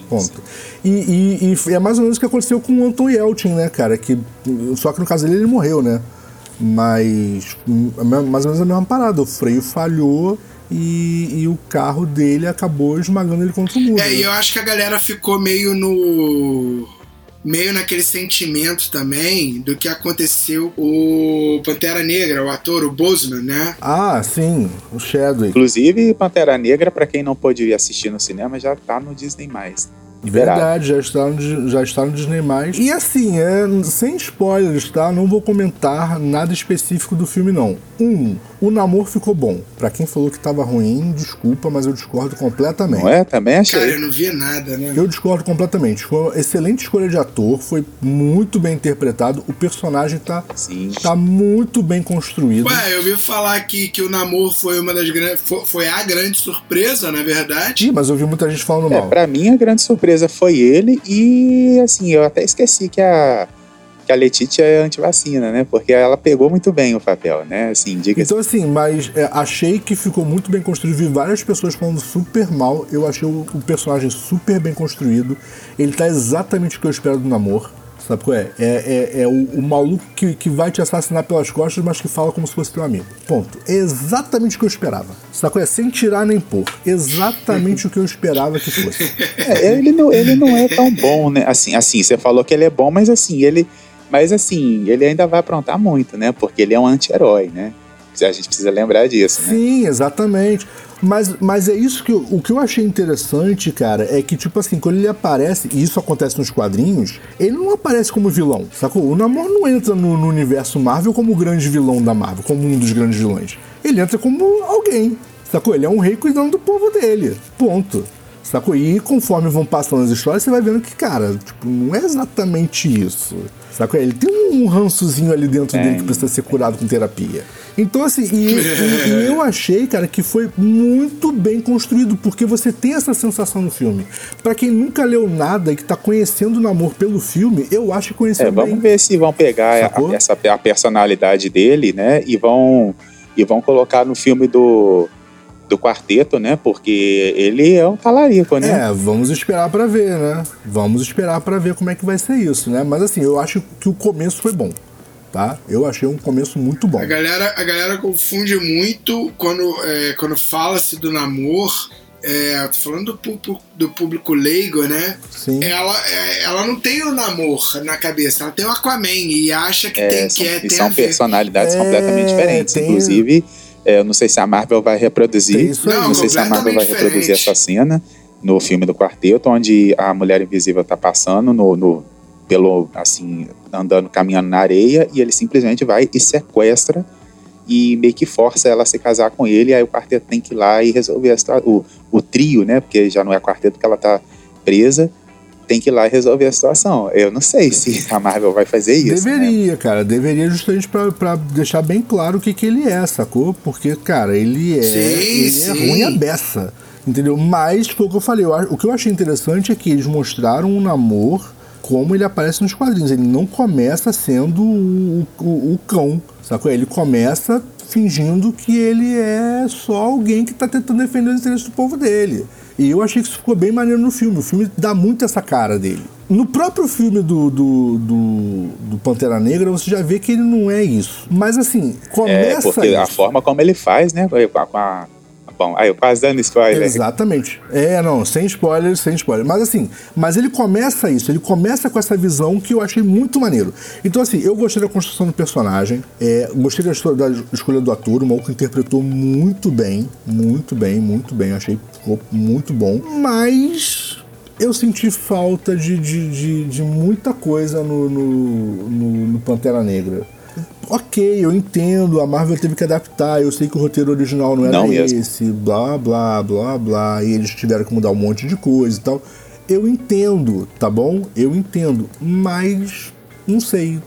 Ponto. E, e- e é mais ou menos o que aconteceu com o Anton Yelchin, né, cara? Que, só que no caso dele ele morreu, né? Mas hum, é mais ou menos a mesma parada. O freio falhou e, e o carro dele acabou esmagando ele contra o muro. É, né? e eu acho que a galera ficou meio no. Meio naquele sentimento também do que aconteceu o Pantera Negra, o ator, o Boseman, né? Ah, sim, o Chadwick. Inclusive, Pantera Negra, pra quem não pôde ir assistir no cinema, já tá no Disney+. Liberado. Verdade, já está, no, já está no Disney+. E assim, é, sem spoilers, tá? Não vou comentar nada específico do filme, não. Um, o namoro ficou bom. Pra quem falou que tava ruim, desculpa, mas eu discordo completamente. Não é? Também achei. Cara, eu não vi nada, né? Eu discordo completamente. Foi uma excelente escolha de ator, foi muito bem interpretado. O personagem tá, Sim. tá muito bem construído. Ué, eu ouvi falar que, que o namoro foi uma das grandes. Foi, foi a grande surpresa, na verdade. Ih, mas eu vi muita gente falando É, mal. pra mim, a grande surpresa foi ele e, assim, eu até esqueci que a, que a Letitia é antivacina, né? Porque ela pegou muito bem o papel, né? Assim, diga Então, assim, mas é, achei que ficou muito bem construído. Vi várias pessoas falando super mal. Eu achei o, o personagem super bem construído. Ele tá exatamente o que eu espero do namoro. Sabe qual é? É, é, é o, o maluco que, que vai te assassinar pelas costas, mas que fala como se fosse teu amigo. Ponto. É exatamente o que eu esperava. Sabe qual é? Sem tirar nem pôr. Exatamente o que eu esperava que fosse. É, ele, não, ele não é tão bom, né? Assim, assim, você falou que ele é bom, mas assim, ele. Mas assim, ele ainda vai aprontar muito, né? Porque ele é um anti-herói, né? A gente precisa lembrar disso, né? Sim, exatamente. Mas, mas é isso que eu, o que eu achei interessante, cara, é que, tipo assim, quando ele aparece, e isso acontece nos quadrinhos, ele não aparece como vilão, sacou? O Namor não entra no, no universo Marvel como o grande vilão da Marvel, como um dos grandes vilões. Ele entra como alguém, sacou? Ele é um rei cuidando do povo dele. Ponto. Sacou? E conforme vão passando as histórias, você vai vendo que, cara, tipo, não é exatamente isso. Sacou? Ele tem um rançozinho ali dentro dele que precisa ser curado com terapia. Então, assim, e, e- e (laughs) eu achei, cara, que foi muito bem construído, porque você tem essa sensação no filme. Pra quem nunca leu nada e que tá conhecendo o namoro pelo filme, eu acho que conheceu É, bem. vamos ver se vão pegar a, essa, a personalidade dele, né? E vão, e vão colocar no filme do, do quarteto, né? Porque ele é um talarico, né? É, vamos esperar pra ver, né? Vamos esperar pra ver como é que vai ser isso, né? Mas assim, eu acho que o começo foi bom, tá? Eu achei um começo muito bom. A galera, a galera confunde muito quando, é, quando fala-se do namoro. É, tô falando do, do público leigo, né? Sim. Ela, é, ela não tem o namoro na cabeça, ela tem o Aquaman e acha que É, tem são, que é, e tem são a ver. personalidades É, completamente diferentes. tem- Inclusive, é, eu não sei se a Marvel vai reproduzir. Isso aí. não sei se a Marvel vai reproduzir diferente. essa cena no filme do quarteto, onde a mulher invisível tá passando no, no- pelo assim, andando, caminhando na areia, e ele simplesmente vai e sequestra e meio que força ela a se casar com ele, e aí o quarteto tem que ir lá e resolver a situa- o, o trio, né? Porque já não é quarteto que ela tá presa, tem que ir lá e resolver a situação. Eu não sei se a Marvel vai fazer isso. né? Deveria, cara, deveria justamente pra, pra deixar bem claro o que, que ele é, sacou? Porque, cara, ele é, Sim, ele é sim. ruim a beça, entendeu? Mas, foi o que eu falei, eu o que eu achei interessante é que eles mostraram um namoro como ele aparece nos quadrinhos. Ele não começa sendo o, o, o cão, sacou? Ele começa fingindo que ele é só alguém que tá tentando defender os interesses do povo dele. E eu achei que isso ficou bem maneiro no filme. O filme dá muito essa cara dele. No próprio filme do, do, do, do Pantera Negra, você já vê que ele não é isso. Mas assim, É, começa porque a isso. forma como ele faz, né? Com a, bom, aí quase dando spoiler. Exatamente. É, não, sem spoiler, sem spoiler. Mas assim, mas ele começa isso, ele começa com essa visão que eu achei muito maneiro. Então, assim, eu gostei da construção do personagem, é, gostei da, da escolha do ator, o maluco interpretou muito bem, muito bem, muito bem. Achei ficou muito bom. Mas eu senti falta de, de, de, de muita coisa no, no, no- no Pantera Negra. Ok, eu entendo, a Marvel teve que adaptar, eu sei que o roteiro original não era Não mesmo. esse, blá, blá, blá, blá, e eles tiveram que mudar um monte de coisa e tal. Eu entendo, tá bom? Eu entendo, mas não sei.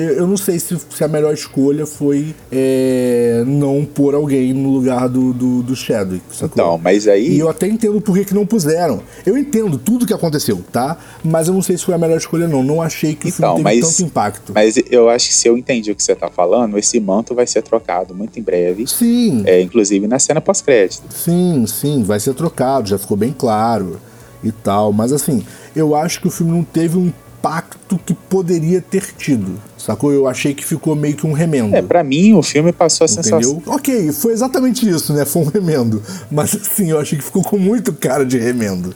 Eu, não sei se, se a melhor escolha foi é, não pôr alguém no lugar do, do, do Chadwick, sacou? Então, mas aí. E eu até entendo por que, que não puseram. Eu entendo tudo que aconteceu, tá? Mas eu não sei se foi a melhor escolha, não. Não achei que o Então, filme teve mas- tanto impacto. Mas eu acho que se eu entendi o que você tá falando, esse manto vai ser trocado muito em breve. Sim, É, inclusive na cena pós-crédito. sim, sim, vai ser trocado, já ficou bem claro e tal. Mas assim, eu acho que o filme não teve um impacto que poderia ter tido, sacou? Eu achei que ficou meio que um remendo. É, pra mim o filme passou a sensação. Entendeu? Ok, foi exatamente isso, né? Foi um remendo. Mas assim, eu achei que ficou com muito cara de remendo.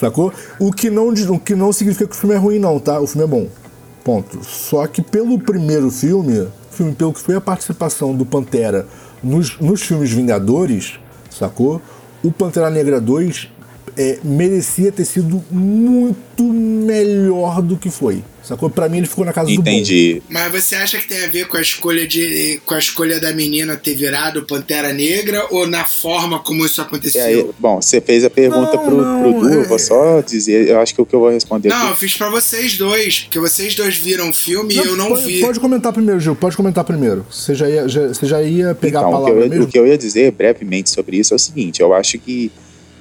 Sacou? O que não, o que não significa que o filme é ruim, não, tá? O filme é bom. Ponto. Só que pelo primeiro filme, filme pelo que foi a participação do Pantera nos, nos filmes Vingadores, sacou? O Pantera Negra 2 é, merecia ter sido muito melhor do que foi. Sacou? Pra mim ele ficou na casa Entendi. do bom. Entendi. Mas você acha que tem a ver com a escolha de com a escolha da menina ter virado Pantera Negra ou na forma como isso E aí, aconteceu? bom, você fez a pergunta Não, pro, não, pro Du, eu é- vou só dizer, eu acho que o que eu vou responder Não, eu aqui. fiz pra vocês dois, porque vocês dois viram o filme e eu não pode, vi. pode comentar primeiro, Gil. Pode comentar primeiro. Você já ia, já, você já ia pegar Então, a o que, eu, palavra mesmo? o que eu ia dizer brevemente sobre isso é o seguinte: eu acho que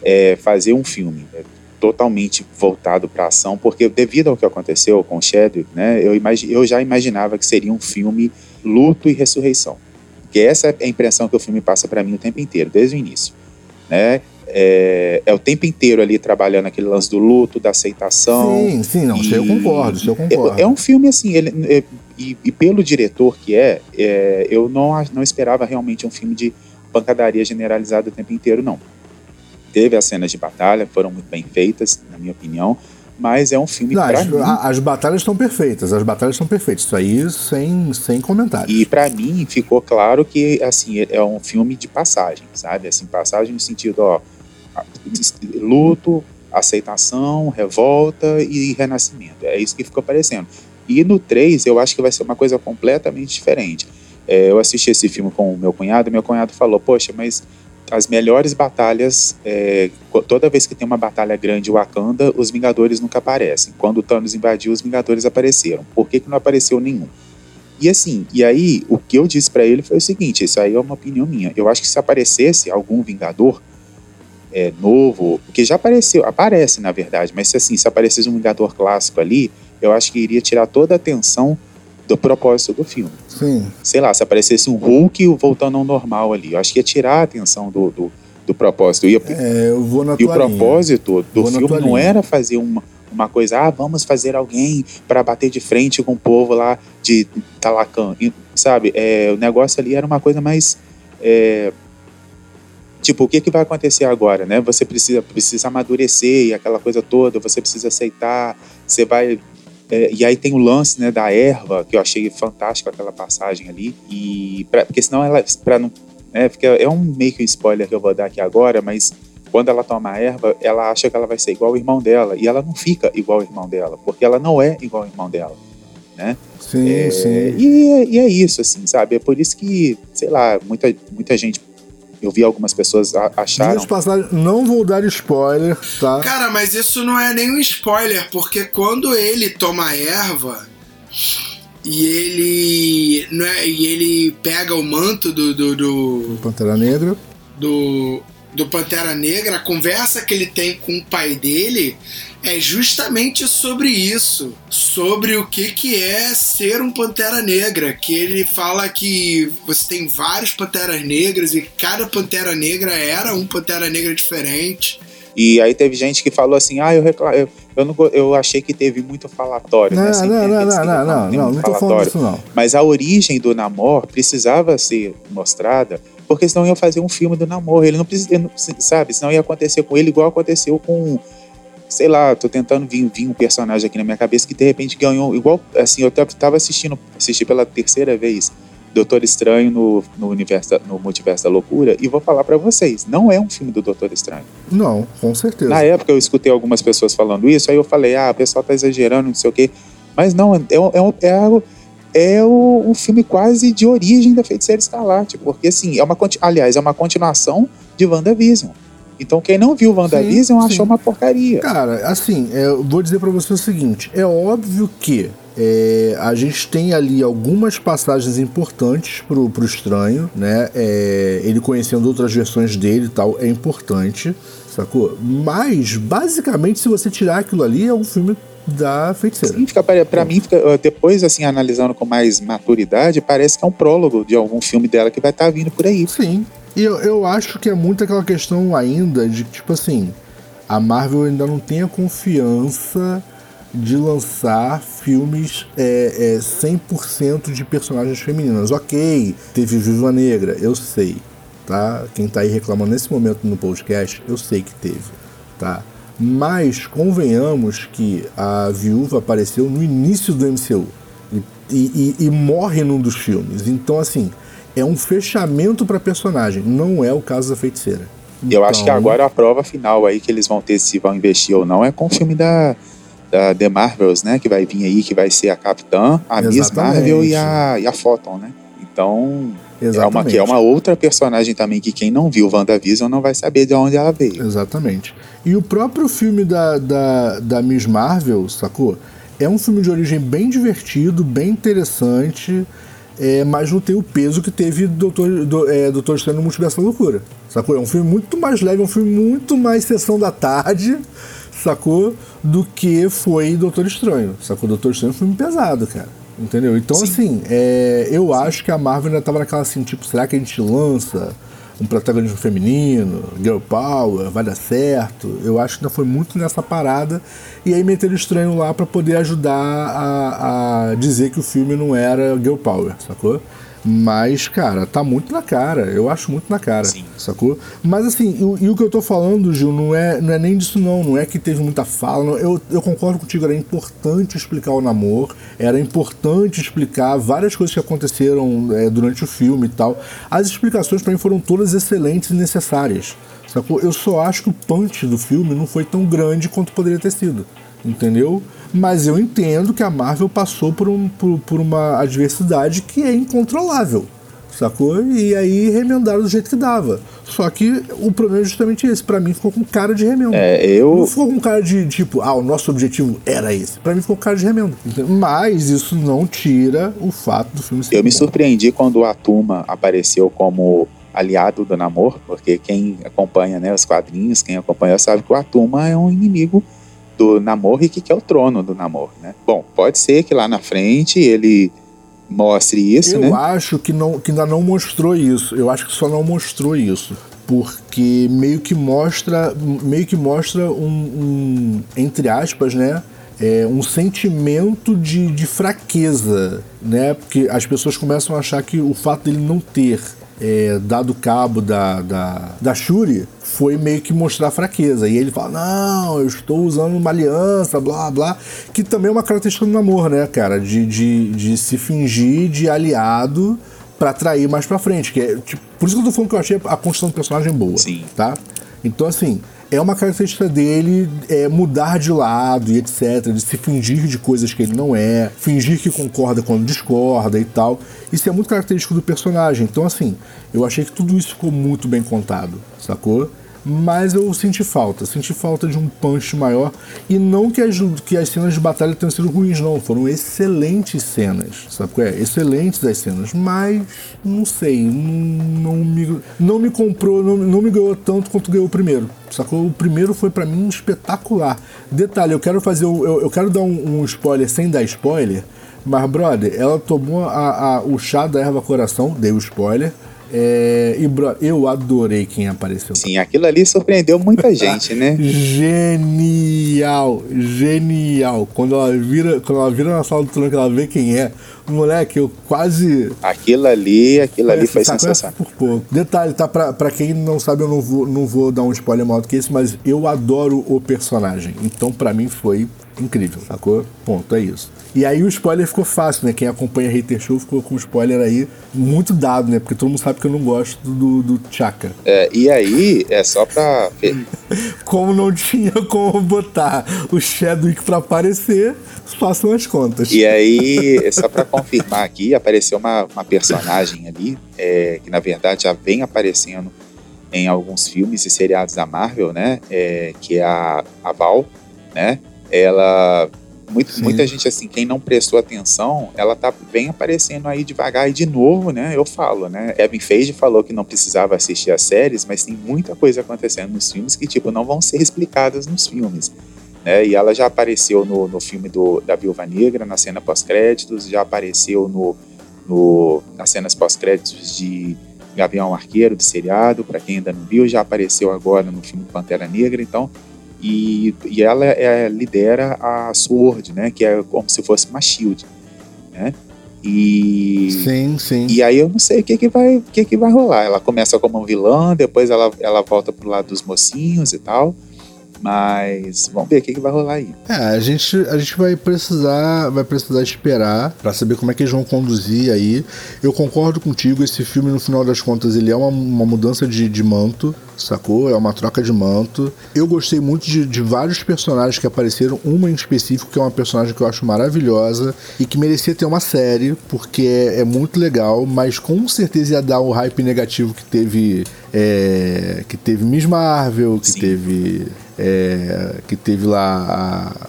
é, fazer um filme é, totalmente voltado para ação, porque devido ao que aconteceu com o Chadwick, né, eu, imagi eu já imaginava que seria um filme luto e ressurreição. Porque essa é a impressão que o filme passa para mim o tempo inteiro, desde o início. Né? É, é o tempo inteiro ali trabalhando aquele lance do luto, da aceitação. Sim, sim, não. Isso eu E- concordo, eu concordo. É, é um filme assim, ele, é, e, e pelo diretor que é, é, eu não, não esperava realmente um filme de pancadaria generalizada o tempo inteiro, não. Teve as cenas de batalha, foram muito bem feitas, na minha opinião, mas é um filme Não, as, mim. as batalhas estão perfeitas, as batalhas estão perfeitas. Isso aí sem, sem comentário. E pra mim ficou claro que assim é um filme de passagem, sabe? Assim, passagem no sentido, ó, luto, aceitação, revolta e renascimento. É isso que ficou parecendo. E no 3 eu acho que vai ser uma coisa completamente diferente. É, eu assisti esse filme com o meu cunhado, e meu cunhado falou: Poxa, mas as melhores batalhas, é, toda vez que tem uma batalha grande Wakanda, os Vingadores nunca aparecem. Quando o Thanos invadiu, os Vingadores apareceram. Por que, que não apareceu nenhum? E assim, e aí o que eu disse pra ele foi o seguinte: isso aí é uma opinião minha. Eu acho que se aparecesse algum Vingador é, novo, que já apareceu, aparece na verdade, mas se assim, se aparecesse um Vingador clássico ali, eu acho que iria tirar toda a atenção do propósito do filme. Sim. Sei lá, se aparecesse um Hulk voltando ao normal ali, eu acho que ia tirar a atenção do, do, do propósito. Ia, É, eu vou na e o tua linha. propósito do Vou filme não linha. era fazer uma, uma coisa, ah, vamos fazer alguém para bater de frente com o povo lá de Talacan, E, sabe? É, o negócio ali era uma coisa mais. é, tipo, o que, que vai acontecer agora, né? Você precisa, precisa amadurecer e aquela coisa toda, você precisa aceitar, você vai. É, e aí tem o lance né, da erva, que eu achei fantástico aquela passagem ali. E pra, porque senão ela. Pra não, né, fica, é um meio que um spoiler que eu vou dar aqui agora, mas quando ela toma a erva, ela acha que ela vai ser igual ao irmão dela. E ela não fica igual ao irmão dela, porque ela não é igual ao irmão dela. Né? Sim, É, sim. E, é- e é isso, assim, sabe? É por isso que, sei lá, muita, muita gente. Eu vi algumas pessoas a- acharam. Dias passagens, não vou dar spoiler, tá? Cara, mas isso não é nenhum spoiler, porque quando ele toma a erva e ele. Não é, e ele pega o manto do, do, do, Pantera Negra. do, do Pantera Negra, a conversa que ele tem com o pai dele é justamente sobre isso, sobre o que, que é ser um Pantera Negra, que ele fala que você tem vários Panteras Negras e cada Pantera Negra era um Pantera Negra diferente. E aí teve gente que falou assim: ah, eu, recla- eu, eu, não, eu achei que teve muito falatório. Não, né? não, não, não, não, não, não, não, não tô falando não. Mas a origem do Namor precisava ser mostrada, porque senão ia fazer um filme do Namor. Ele não precisa, ele não precisa- sabe? Senão ia acontecer com ele igual aconteceu com. Sei lá, tô tentando vir, vir um personagem aqui na minha cabeça que de repente ganhou. Igual, assim, eu tava- assistindo, assisti pela terceira vez Doutor Estranho no, no, universo, da- no Multiverso da Loucura, e vou falar pra vocês: não é um filme do Doutor Estranho. Não, com certeza. Na época eu escutei algumas pessoas falando isso, aí eu falei, ah, o pessoal tá exagerando, não sei o quê. Mas não, é, é, é algo. É o- um filme quase de origem da Feiticeira Escarlate, porque assim, é uma, aliás, é uma continuação de WandaVision. Então quem não viu WandaVision Sim, achou sim. uma porcaria. Cara, assim, é, eu vou dizer pra você o seguinte: é óbvio que é, a gente tem ali algumas passagens importantes pro, pro estranho, né? É, ele conhecendo outras versões dele e tal, é importante, sacou? Mas, basicamente, se você tirar aquilo ali, é um filme da feiticeira. Sim, fica, pra, pra mim, fica, depois, assim, analisando com mais maturidade, parece que é um prólogo de algum filme dela que vai estar vindo por aí. Sim. E eu, eu acho que é muito aquela questão ainda de tipo assim, a Marvel ainda não tem a confiança de lançar filmes é, é, 100% de personagens femininas. Ok, teve Viva Negra, eu sei, tá? Quem tá aí reclamando nesse momento no podcast, eu sei que teve, tá? Mas convenhamos que a viúva apareceu no início do MCU e- e- e morre num dos filmes. Então, assim, é um fechamento para personagem. Não é o caso da feiticeira. Então... Eu acho que então- agora a prova final aí que eles vão ter se vão investir ou não é com o filme da, da The Marvels, né? Que vai vir aí, que vai ser a Capitã, a Exatamente. Miss Marvel e a, e a Photon, né? Então, Exatamente. é uma, que é uma outra personagem também que quem não viu WandaVision não vai saber de onde ela veio. Exatamente. E o próprio filme da, da, da Miss Marvel, sacou? É um filme de origem bem divertido, bem interessante, é, mas não tem o peso que teve Doutor, do, é, Doutor Estranho no Multiverso da Loucura. Sacou? É um filme muito mais leve, é um filme muito mais sessão da tarde, sacou? Do que foi Doutor Estranho. Sacou? Doutor Estranho é um filme pesado, cara. Entendeu? Então, Sim. assim, é, eu Sim. acho que a Marvel ainda tava naquela assim, tipo, será que a gente lança um protagonismo feminino, girl power, vai dar certo? Eu acho que ainda foi muito nessa parada. E aí meteram estranho lá para poder ajudar a, a dizer que o filme não era girl power, sacou? Mas, cara, tá muito na cara. Eu acho muito na cara. Sim. Sacou? Mas assim, e, e, o que eu tô falando, Gil, não é, não é nem disso, não. Não é que teve muita fala. Não. Eu, eu concordo contigo, era importante explicar o namoro. Era importante explicar várias coisas que aconteceram é, durante o filme e tal. As explicações para mim foram todas excelentes e necessárias. Sacou? Eu só acho que o punch do filme não foi tão grande quanto poderia ter sido. Entendeu? Mas eu entendo que a Marvel passou por, um, por, por uma adversidade que é incontrolável sacou? E aí remendaram do jeito que dava. Só que o problema é justamente esse. Para mim ficou com cara de remendo. É, eu... Não ficou com cara de tipo, ah, o nosso objetivo era esse. Para mim ficou com cara de remendo. Mas isso não tira o fato do filme ser Eu bom. me surpreendi quando a Tuma apareceu como aliado do Namor, porque quem acompanha né, os quadrinhos, quem acompanha sabe que o Atuma é um inimigo do Namor e que quer o trono do Namor, né? Bom, pode ser que lá na frente ele mostre isso, eu né? Acho que, não, que ainda não mostrou isso. Eu acho que só não mostrou isso. Porque meio que mostra, meio que mostra um, um entre aspas, né? É, um sentimento de, de fraqueza, né? Porque as pessoas começam a achar que o fato dele não ter é, dado cabo da, da, da Shuri foi meio que mostrar fraqueza. E ele fala: Não, eu estou usando uma aliança, blá blá. Que também é uma característica do namoro, né, cara? De, de, de se fingir de aliado para atrair mais pra frente. Que é, tipo, por isso que eu tô falando que eu achei a construção do personagem boa. Sim. Tá? Então, assim, é uma característica dele é, mudar de lado e etc, de se fingir de coisas que ele não é, fingir que concorda quando discorda e tal. Isso é muito característico do personagem. Então, assim, eu achei que tudo isso ficou muito bem contado, sacou? Mas eu senti falta, senti falta de um punch maior e não que as, que as cenas de batalha tenham sido ruins, não, foram excelentes cenas, sabe qual é? Excelentes as cenas, mas não sei, não, não me, não me comprou, não, não me ganhou tanto quanto ganhou o primeiro, sacou? O primeiro foi para mim espetacular. Detalhe, eu quero fazer, eu, eu quero dar um, um spoiler sem dar spoiler, mas brother, ela tomou a, a, o chá da erva coração, dei o spoiler é, e bro, eu adorei quem apareceu. Sim, aquilo ali surpreendeu muita (laughs) gente, né? genial, genial. Quando ela vira, quando ela vira na sala do trono que ela vê quem é, moleque, eu quase. Aquilo ali, aquilo ali foi sensacional. Por pouco. Detalhe, tá? Pra, pra quem não sabe, eu não vou, não vou dar um spoiler maior do que esse, mas eu adoro o personagem. Então, para mim, foi incrível, sacou? Ponto, é isso. E aí o spoiler ficou fácil, né? Quem acompanha Hater Show ficou com o spoiler aí muito dado, né? Porque todo mundo sabe que eu não gosto do, do Chaka. É, e aí, é só pra. (laughs) como não tinha como botar o Chadwick pra aparecer, façam as contas. E aí, é só pra confirmar aqui, apareceu uma, uma personagem ali, é, que na verdade já vem aparecendo em alguns filmes e seriados da Marvel, né? É, que é a, a Val, né? Ela muito, muita gente, assim, quem não prestou atenção, ela tá bem aparecendo aí devagar e de novo, né? Eu falo, né? Kevin Feige falou que não precisava assistir as séries, mas tem muita coisa acontecendo nos filmes que, tipo, não vão ser explicadas nos filmes. Né? E ela já apareceu no, no filme do, da Viúva Negra, na cena pós-créditos, já apareceu no, no, nas cenas pós-créditos de Gavião Arqueiro, do seriado, para quem ainda não viu, já apareceu agora no filme Pantera Negra, então e, e ela é, lidera a Sword, né? Que é como se fosse uma Shield, né? E, sim, sim. E aí eu não sei o que que vai, o que que vai rolar. Ela começa como vilã, depois ela, ela volta pro lado dos mocinhos e tal. Mas vamos ver o que, que vai rolar aí. É, a gente, a gente vai precisar vai precisar esperar para saber como é que eles vão conduzir aí. Eu concordo contigo, esse filme, no final das contas, ele é uma, uma mudança de, de manto, sacou? É uma troca de manto. Eu gostei muito de, de vários personagens que apareceram, uma em específico, que é uma personagem que eu acho maravilhosa e que merecia ter uma série, porque é, é muito legal, mas com certeza ia dar o hype negativo que teve. É, que teve Miss Marvel, que Sim. teve é, que teve lá a.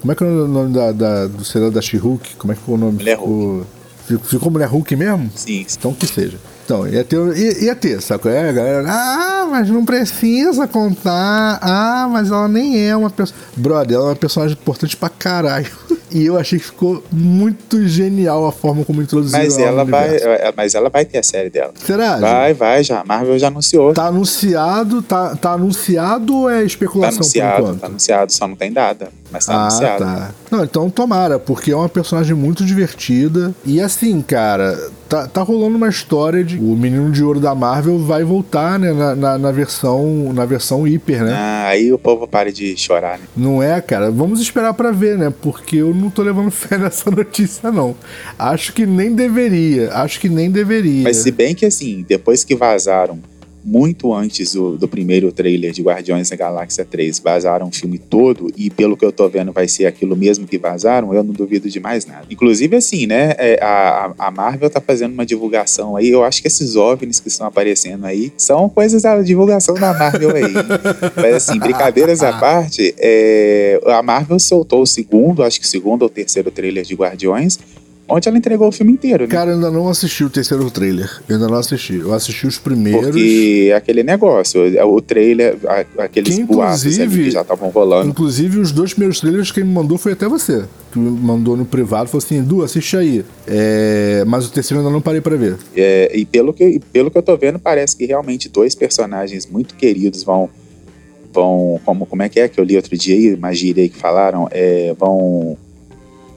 Como é que é o nome da, da, do seriado da She-Hulk? Como é que foi o nome? Mulher ficou, ficou, ficou Mulher Hulk mesmo? Sim, sim. Então que seja. Então, ia ter, ia, ia ter, saco? É, a galera, ah, mas não precisa contar. Ah, mas ela nem é uma pessoa. Brother, ela é uma personagem importante pra caralho. E eu achei que ficou muito genial a forma como introduziram Mas ela ela, vai, é, mas ela vai ter a série dela. Será? Vai, vai, já. A Marvel já anunciou. Tá anunciado, tá, tá anunciado ou é Tá especulação por anunciado, tá anunciado, só não tem data. Mas tá ah, anunciado. tá. Não, então tomara, porque é uma personagem muito divertida. E assim, cara, tá, tá rolando uma história de o menino de ouro da Marvel vai voltar, né, na, na, na versão na versão hiper, né? Ah, aí o povo para de chorar, né? Não é, cara? Vamos esperar pra ver, né? Porque eu não tô levando (laughs) fé nessa notícia, não. Acho que nem deveria. Acho que nem deveria. Mas se bem que assim, depois que vazaram muito antes do, do primeiro trailer de Guardiões da Galáxia 3, vazaram o filme todo e pelo que eu tô vendo vai ser aquilo mesmo que vazaram, eu não duvido de mais nada. Inclusive assim, né, é, a, a Marvel tá fazendo uma divulgação aí, eu acho que esses OVNIs que estão aparecendo aí são coisas da divulgação da Marvel aí. (laughs) Mas assim, brincadeiras à parte, é, a Marvel soltou o segundo, acho que o segundo ou terceiro trailer de Guardiões, onde ela entregou o filme inteiro, né? Cara, eu ainda não assisti o terceiro trailer. Eu ainda não assisti. Eu assisti os primeiros. Porque aquele negócio, o trailer, aqueles Que, inclusive- que já estavam rolando. Inclusive, os dois primeiros trailers que me mandou foi até você. Que me mandou no privado, falou assim, Edu, assiste aí. É, Mas o terceiro eu ainda não parei pra ver. É, e pelo que, pelo que eu tô vendo, parece que realmente dois personagens muito queridos vão. vão como, como é que é que eu li outro dia aí, uma gíria aí que falaram? É, vão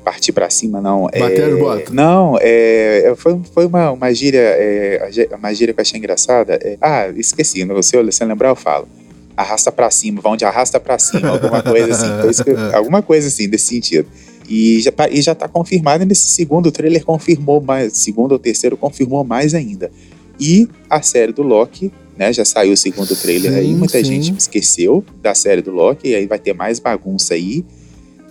partir pra cima, não. É, Bater as botas. Não, é, foi, foi uma, uma gíria, é, uma gíria que eu achei engraçada. É, ah, esqueci, não, se eu, se eu lembrar eu falo. Arrasta pra cima, vão de arrasta pra cima, alguma coisa assim. Isso que (laughs) alguma coisa assim, desse sentido. E já, pa- e já tá confirmado nesse segundo trailer, confirmou mais, segundo ou terceiro, confirmou mais ainda. E a série do Loki, né? Já saiu o segundo trailer aí, Sim, muita sim. gente esqueceu da série do Loki, e aí vai ter mais bagunça aí.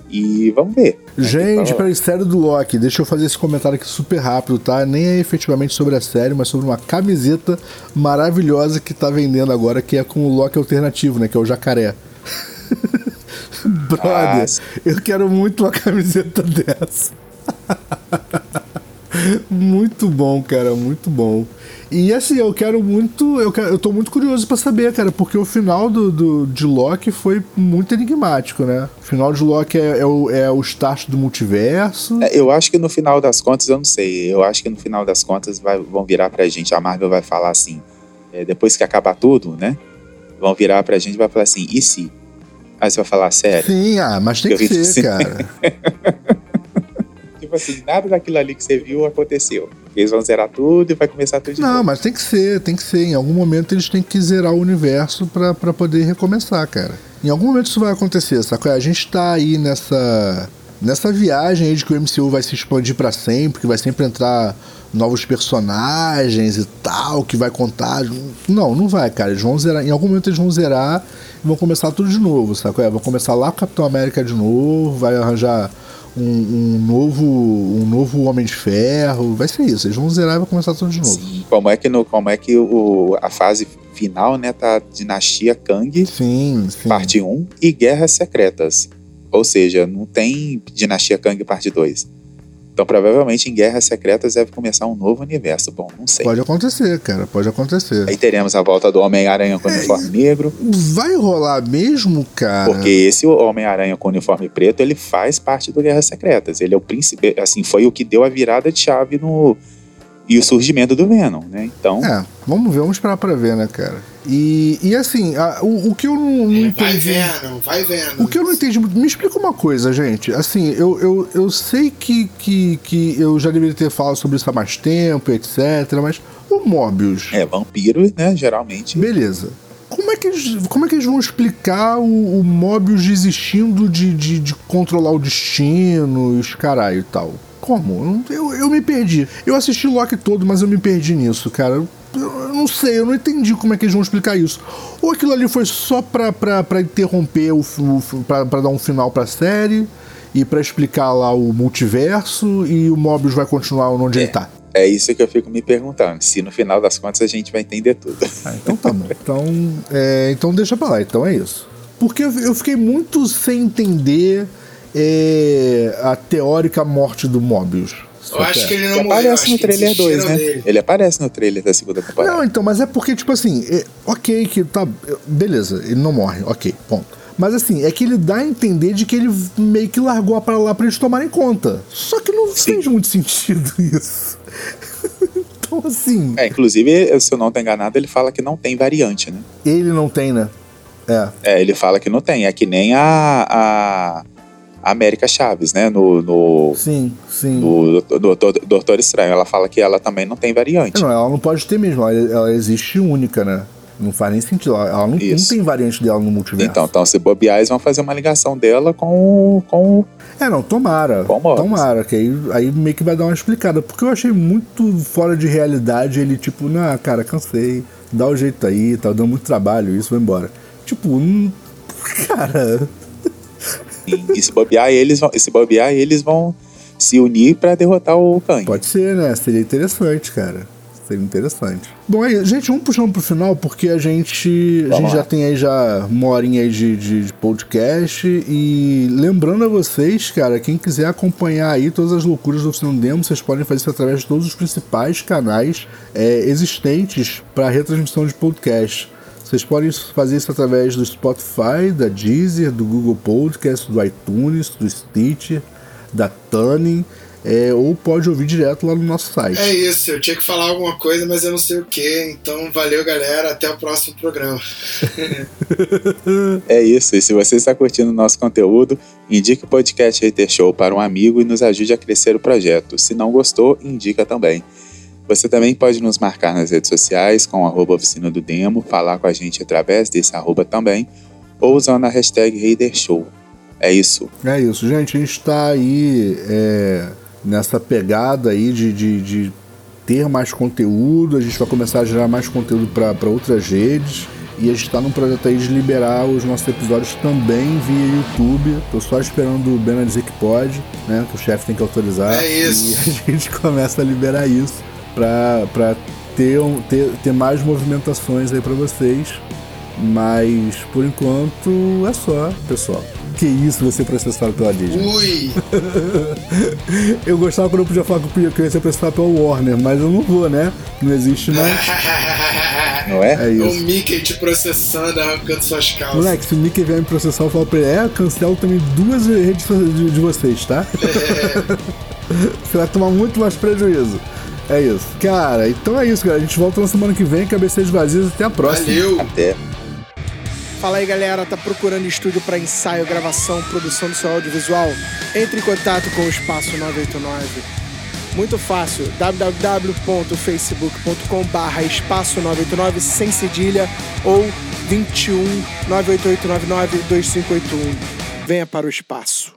E vamos ver. Gente, Fala. peraí, série do Loki, deixa eu fazer esse comentário aqui super rápido, tá? Nem é efetivamente sobre a série, mas sobre uma camiseta maravilhosa que tá vendendo agora, que é com o Loki alternativo, né? Que é o jacaré. (laughs) Brother, Ah, eu quero muito uma camiseta (laughs) dessa. Muito bom, cara, muito bom. E assim, eu quero muito. Eu, quero, eu tô muito curioso pra saber, cara, porque o final do, do, de Loki foi muito enigmático, né? O final de Loki é, é o, é o start do multiverso. É, Eu acho que no final das contas, eu não sei. Eu acho que no final das contas vai- vão virar pra gente. A Marvel vai falar assim, é, depois que acabar tudo, né? Vão virar pra gente e vai falar assim, e se? Aí você vai falar, sério? Sim, ah, mas tem Eu que ser, que cara. (laughs) Tipo assim, nada daquilo ali que você viu aconteceu. Eles vão zerar tudo e vai começar tudo de Não, novo. mas tem que ser, tem que ser. Em algum momento eles têm que zerar o universo pra, pra poder recomeçar, cara. Em algum momento isso vai acontecer, sacou? A gente tá aí nessa. Nessa viagem aí de que o MCU vai se expandir pra sempre, que vai sempre entrar novos personagens e tal, que vai contar. Não, não vai, cara. Eles vão zerar. Em algum momento eles vão zerar e vão começar tudo de novo, sacou? É, vão começar lá com o Capitão América de novo, vai arranjar um, um novo um novo Homem de Ferro. Vai ser isso. Eles vão zerar e vai começar tudo de novo. Sim. Como é que, no, como é que o, a fase final, né, tá Dinastia Kang, Sim, sim. parte 1, e Guerras Secretas. Ou seja, não tem Dinastia Kang parte 2. Então, provavelmente, em Guerras Secretas deve começar um novo universo. Bom, não sei. Pode acontecer, cara. Pode acontecer. Aí teremos a volta do Homem-Aranha com uniforme negro. Vai rolar mesmo, cara? Porque esse Homem-Aranha com uniforme preto, ele faz parte do Guerras Secretas. Ele é o príncipe, assim, foi o que deu a virada de chave no e o surgimento do Venom, né? Então, É, vamos ver, vamos esperar pra ver, né, cara? E, e assim, a- o, o que eu não, não Vai entendi. vendo, vai vendo. O que eu não entendi muito. Me explica uma coisa, gente. Assim, eu, eu, eu sei que, que, que eu já deveria ter falado sobre isso há mais tempo, etc. Mas o Mobius. é vampiro, né? Geralmente. Beleza. como é que eles, como é que eles vão explicar o, o Mobius desistindo de, de, de controlar o destino e os caralho e tal? Como? Eu, eu me perdi. Eu assisti Loki todo, mas eu me perdi nisso, cara. Eu não sei, eu não entendi como é que eles vão explicar isso. Ou aquilo ali foi só pra, pra, pra interromper, o, o pra, pra dar um final pra série e pra explicar lá o multiverso e o Mobius vai continuar onde É. ele tá. É isso que eu fico me perguntando. Se no final das contas a gente vai entender tudo. Ah, então tá bom. (laughs) Então, é, então deixa pra lá, então é isso. Porque eu fiquei muito sem entender é, a teórica morte do Mobius. Eu acho que ele não Ele morreu. aparece no trailer 2, desistiram né? dele. Ele aparece no trailer da segunda temporada. Não, então, mas é porque, tipo assim, é, ok, que tá. Beleza, ele não morre, ok, ponto. Mas assim, é que ele dá a entender de que ele meio que largou pra lá pra eles tomarem conta. Só que não Sim. fez muito sentido (laughs) isso. então, assim, É, inclusive, se eu não tô enganado, ele fala que não tem variante, né? ele não tem, né? É. É, ele fala que não tem. É que nem a, a, a América Chaves, né? No, no, Sim, sim. no Doutor, Doutor Estranho. Ela fala que ela também não tem variante. Não, ela não pode ter mesmo, ela, ela existe única, né? Não faz nem sentido. Ela, não, não tem variante dela no multiverso. Então, então, se bobear, eles vão fazer uma ligação dela com, com É, não, tomara. Com. Tomara, que aí, aí meio que vai dar uma explicada. Porque eu achei muito fora de realidade ele, tipo, não, cara, cansei, dá o jeito aí, tá dando muito trabalho, isso, vai embora. Tipo, hum, (laughs) cara. E se bobear, eles vão, se bobear, eles vão se unir pra derrotar o Kang. Pode ser, né? Seria interessante, cara. Seria interessante. Bom, aí, gente, vamos puxando pro final, porque a gente, a gente lá. já tem aí já uma horinha aí de, de, de podcast. E lembrando a vocês, cara, quem quiser acompanhar aí todas as loucuras do Oficina Demo, vocês podem fazer isso através de todos os principais canais é, existentes para retransmissão de podcast. Vocês podem fazer isso através do Spotify, da Deezer, do Google Podcast, do iTunes, do Stitcher, da Tuning, é, ou pode ouvir direto lá no nosso site. É isso, eu tinha que falar alguma coisa, mas eu não sei o que. Então, valeu, galera. Até o próximo programa. (laughs) É isso. E se você está curtindo o nosso conteúdo, indique o podcast Hater Show para um amigo e nos ajude a crescer o projeto. Se não gostou, indica também. Você também pode nos marcar nas redes sociais com arroba oficina do demo, falar com a gente através desse arroba também, ou usando a hashtag Hater Show. É isso. É isso, gente. A gente está aí é, nessa pegada aí de, de, de ter mais conteúdo. A gente vai começar a gerar mais conteúdo para outras redes. E a gente está num projeto aí de liberar os nossos episódios também via YouTube. Tô só esperando o Bena dizer que pode, né? Que o chefe tem que autorizar. É isso. E a gente começa a liberar isso para ter, um- ter, ter mais movimentações aí para vocês. Mas por enquanto é só, pessoal. Que isso você processado pela Disney. Ui! (laughs) Eu gostava quando eu podia falar que eu podia- que eu ia ser processado pela Warner, mas eu não vou, né? Não existe mais. (laughs) Não é? É o isso. Mickey te processando, arrancando suas calças. Moleque, se o Mickey vier me processar, eu falo pra ele, é, cancelo também duas redes de, de vocês, tá? (laughs) Você vai tomar muito mais prejuízo. É isso. Cara, então é isso, galera. A gente volta na semana que vem, cabeceiras vazias. Até a próxima. Valeu! Até. Fala aí galera, tá procurando estúdio para ensaio, gravação, produção do seu audiovisual? Entre em contato com o Espaço 989. Muito fácil, www.facebook.com barra espaço 989 sem cedilha ou 21 98899 2581. Venha para o espaço.